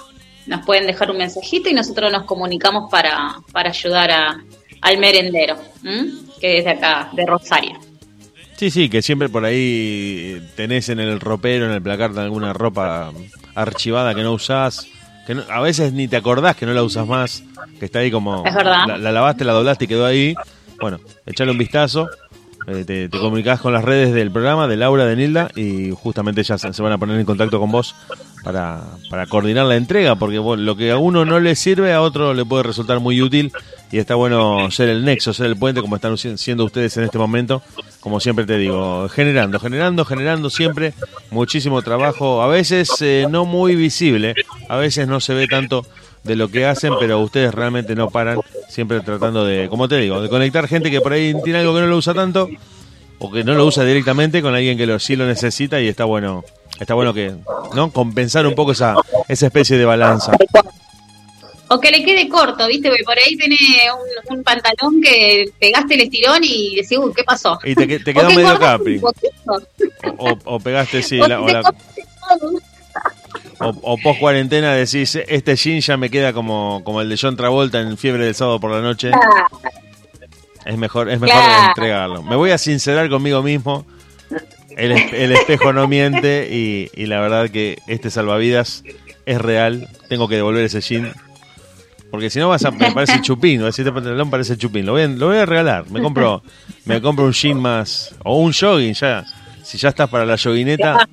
nos pueden dejar un mensajito y nosotros nos comunicamos para, para ayudar a, al merendero, ¿m? que es de acá, de Rosario. Sí, sí, que siempre por ahí tenés en el ropero, en el placar de alguna ropa archivada que no usás, que no- a veces ni te acordás que no la usas más, que está ahí como... Es verdad. La, la lavaste, la doblaste y quedó ahí. Bueno, echale un vistazo, eh, te, te comunicás con las redes del programa, de Laura, de Nilda, y justamente ellas se van a poner en contacto con vos para, para coordinar la entrega, porque bueno, lo que a uno no le sirve, a otro le puede resultar muy útil, y está bueno ser el nexo, ser el puente, como están si- siendo ustedes en este momento, como siempre te digo, generando, generando, generando siempre muchísimo trabajo, a veces eh, no muy visible, a veces no se ve tanto de lo que hacen, pero ustedes realmente no paran, siempre tratando de, como te digo, de conectar gente que por ahí tiene algo que no lo usa tanto o que no lo usa directamente con alguien que lo, sí lo necesita y está bueno, está bueno que, ¿no? Compensar un poco esa, esa especie de balanza. O que le quede corto, ¿viste? Porque por ahí tiene un, un pantalón que pegaste el estirón y decís, uy, ¿qué pasó? Y te, quedó que medio capri. O, o pegaste, sí, O la, o. o, o post cuarentena decís, este jean ya me queda como, como el de John Travolta en Fiebre del Sábado por la Noche. Es mejor, es mejor Claro. entregarlo. Me voy a sincerar conmigo mismo. El, el espejo no miente y, y la verdad que este salvavidas es real. Tengo que devolver ese jean. Porque si no vas a, me parece chupín, ¿no? este pantalón parece chupín. Lo voy, a, lo voy a regalar. Me compro, me compro un jean más o un jogging ya. Si ya estás para la joguineta,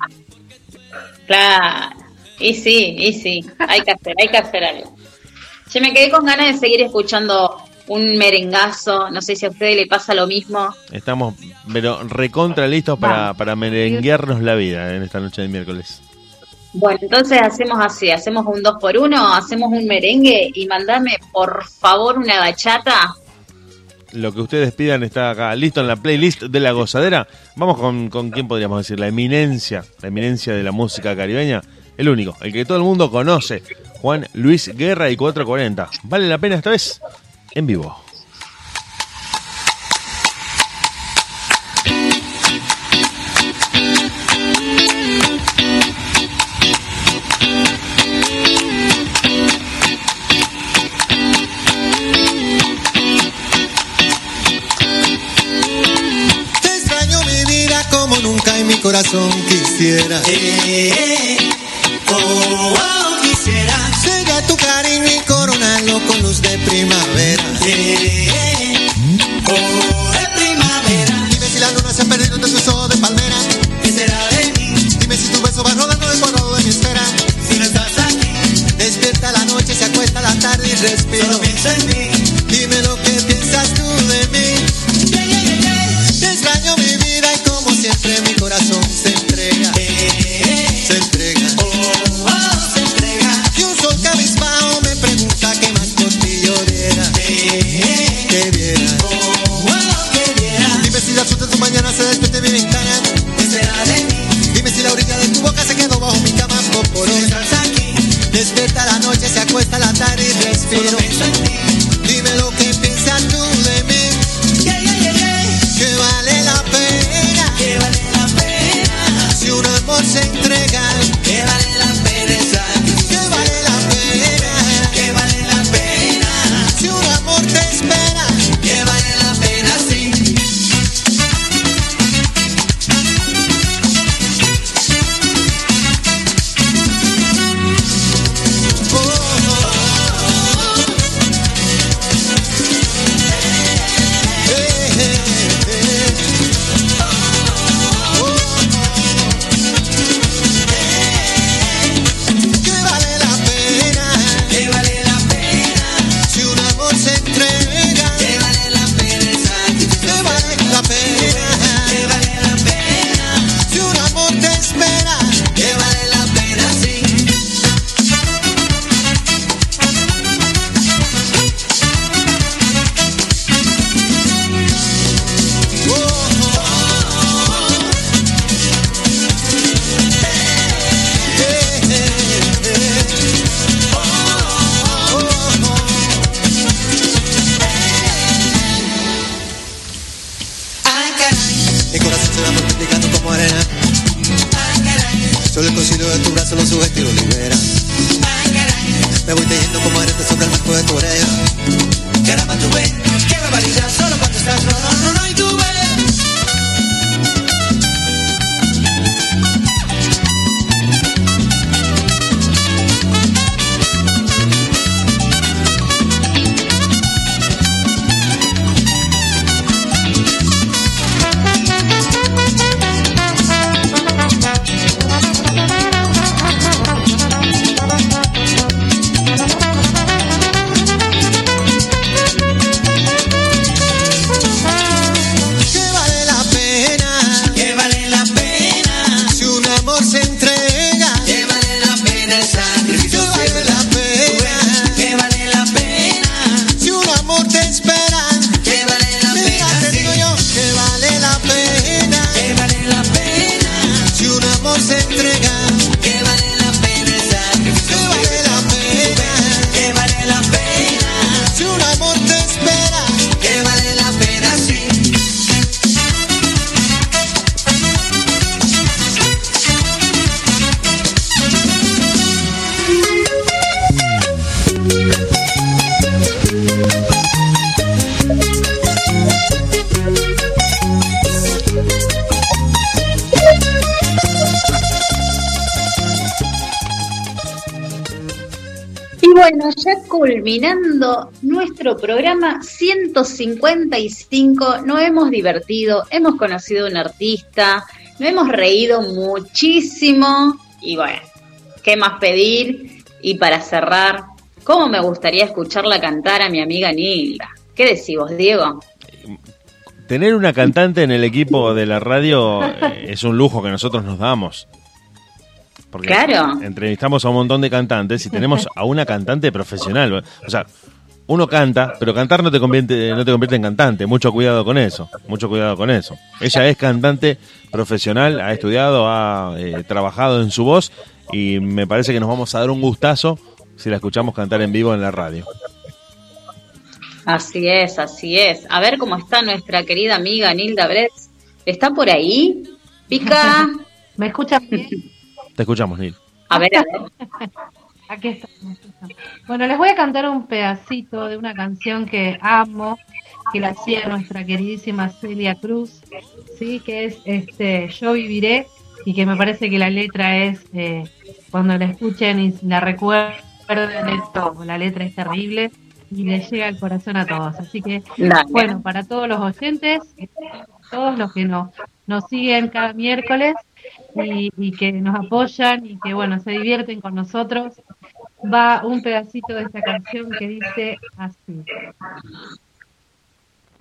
Claro. Y sí, y sí. Hay que hacer, hay que hacer algo. Yo me quedé con ganas de seguir escuchando un merengazo. No sé si a ustedes le pasa lo mismo. Estamos, pero recontra listos para, para merenguearnos la vida en esta noche de miércoles. Bueno, entonces hacemos así, hacemos un dos por uno, hacemos un merengue y mandame por favor una bachata. Lo que ustedes pidan está acá listo en la playlist de la gozadera. Vamos con, con quién podríamos decir, la eminencia, la eminencia de la música caribeña. El único, el que todo el mundo conoce, Juan Luis Guerra y 440. Vale la pena esta vez en vivo. Te extraño mi vida como nunca en mi corazón quisiera. Oh, oh, quisiera sellar tu cariño y coronarlo con luz de primavera. oh, de primavera. Dime si la luna se ha perdido entre sus ojos de palmera. ¿Qué será de mí? Dime si tu beso va rodando el cuadrado de mi esfera. Si no estás aquí, despierta la noche, se acuesta la tarde y respiro. Solo pienso en ti. Dime lo que culminando nuestro programa 155, nos hemos divertido, hemos conocido a un artista, nos hemos reído muchísimo Y bueno, ¿qué más pedir? Y para cerrar, ¿cómo me gustaría escucharla cantar a mi amiga Nilda? ¿Qué decís vos, Diego? Tener una cantante en el equipo de la radio eh, es un lujo que nosotros nos damos. Porque Claro. entrevistamos a un montón de cantantes y tenemos a una cantante profesional. O sea, uno canta, pero cantar no te convierte, no te convierte en cantante. Mucho cuidado con eso. Mucho cuidado con eso. Ella es cantante profesional, ha estudiado, ha eh, trabajado en su voz y me parece que nos vamos a dar un gustazo si la escuchamos cantar en vivo en la radio. Así es, así es. A ver cómo está nuestra querida amiga Nilda Bretz. ¿Está por ahí? Pica. ¿Me escuchan bien? Te escuchamos, Nil. A ver, a ver. Aquí está. Bueno, les voy a cantar un pedacito de una canción que amo, que la hacía nuestra queridísima Celia Cruz, sí, que es este Yo viviré y que me parece que la letra es eh, cuando la escuchen y la recuerden esto, la letra es terrible y le llega al corazón a todos. Así que Dale. bueno, para todos los oyentes, todos los que nos nos siguen cada miércoles y, que nos apoyan y que bueno se divierten con nosotros. Va un pedacito de esta canción que dice así.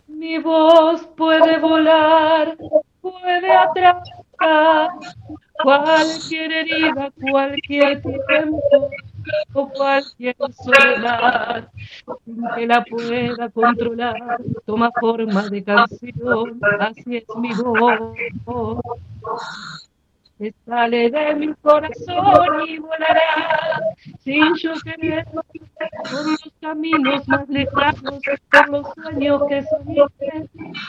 Mi voz puede volar, puede atrapar cualquier herida, cualquier tiempo o cualquier soledad, sin que la pueda controlar, toma forma de canción, así es mi voz que sale de mi corazón y volará sin yo querer por los caminos más lejanos, por los sueños que soñé.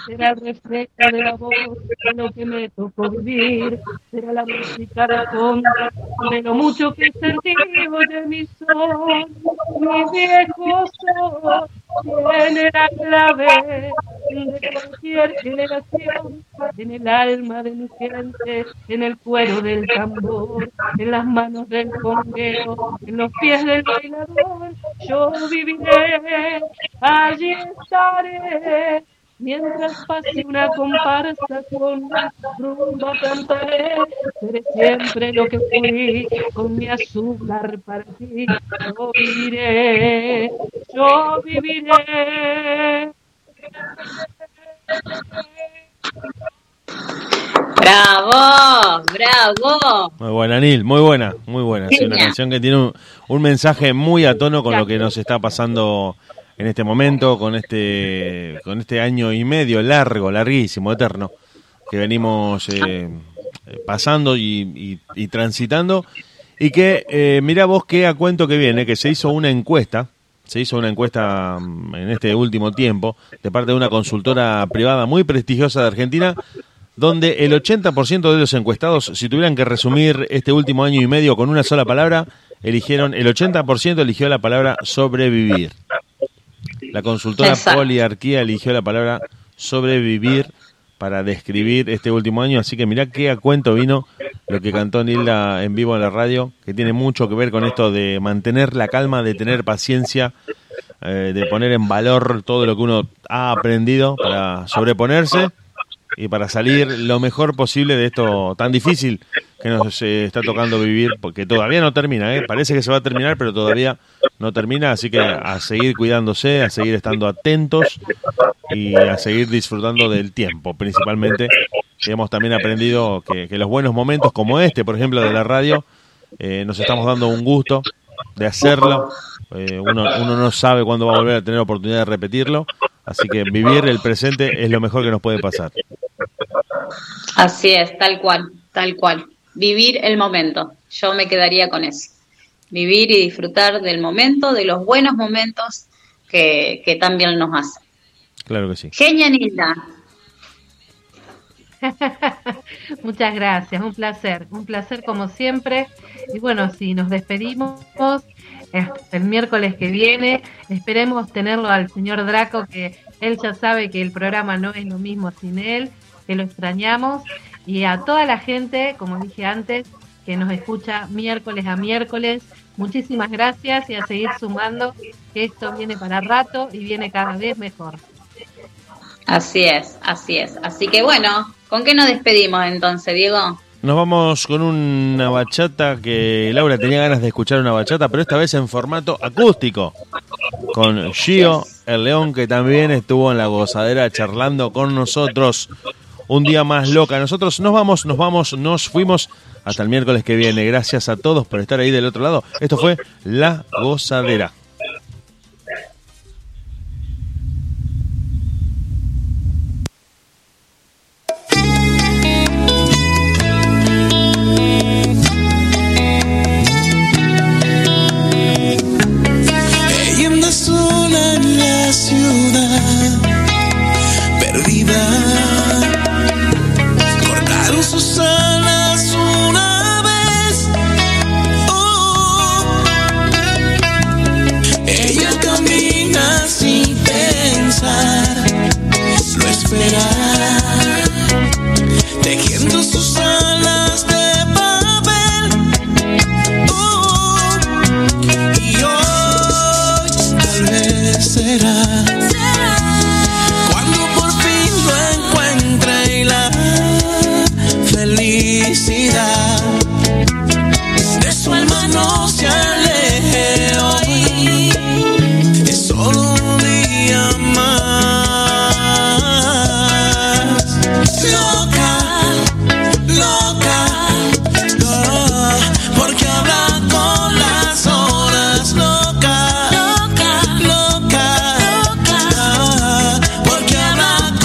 Será el de la voz de lo que me tocó vivir, será la música de fondo de lo mucho que sentí de mi sol, mi viejo sol. Tiene la clave de cualquier generación, en el alma de mi gente, en el cuero del tambor, en las manos del conguero, en los pies del bailador. Yo viviré, allí estaré. Mientras pase una comparsa con rumba cantaré, seré siempre lo que fui, con mi azúcar para ti. Yo viviré, yo viviré. ¡Bravo! ¡Bravo! Muy buena, Nil, muy buena, muy buena. Sí, una canción que tiene un, un mensaje muy a tono con lo que nos está pasando en este momento, con este, con este año y medio largo, larguísimo, eterno, que venimos eh, pasando y, transitando. Y que, eh, mira vos que a cuento que viene, que se hizo una encuesta, se hizo una encuesta mm, en este último tiempo, de parte de una consultora privada muy prestigiosa de Argentina, donde el 80% de los encuestados, si tuvieran que resumir este último año y medio con una sola palabra, eligieron, el 80% eligió la palabra sobrevivir. La consultora Exacto. Poliarquía eligió la palabra sobrevivir para describir este último año, así que mirá qué a cuento vino lo que cantó Nilda en vivo en la radio, que tiene mucho que ver con esto de mantener la calma, de tener paciencia, eh, de poner en valor todo lo que uno ha aprendido para sobreponerse y para salir lo mejor posible de esto tan difícil que nos eh, está tocando vivir, porque todavía no termina, ¿eh? parece que se va a terminar, pero todavía no termina, así que a seguir cuidándose, a seguir estando atentos y a seguir disfrutando del tiempo, principalmente. Y hemos también aprendido que, los buenos momentos como este, por ejemplo, de la radio, eh, nos estamos dando un gusto de hacerlo. Eh, uno no sabe cuándo va a volver a tener oportunidad de repetirlo, así que vivir el presente es lo mejor que nos puede pasar. Así es, tal cual, tal cual. Vivir el momento. Yo me quedaría con eso. Vivir y disfrutar del momento, de los buenos momentos que, que tan bien nos hacen. Claro que sí. Genia Nilda. Muchas gracias, un placer, un placer como siempre. Y bueno, si nos despedimos el miércoles que viene, esperemos tenerlo al señor Draco, que él ya sabe que el programa no es lo mismo sin él, que lo extrañamos. Y a toda la gente, como dije antes, que nos escucha miércoles a miércoles, muchísimas gracias y a seguir sumando, que esto viene para rato y viene cada vez mejor. Así es, así es. Así que bueno, ¿con qué nos despedimos entonces, Diego? Nos vamos con una bachata que Laura tenía ganas de escuchar una bachata, pero esta vez en formato acústico. Con Gio, el león que también estuvo en la gozadera charlando con nosotros. Un día más loca. Nosotros nos vamos, nos vamos, nos fuimos hasta el miércoles que viene. Gracias a todos por estar ahí del otro lado. Esto fue La Gozadera.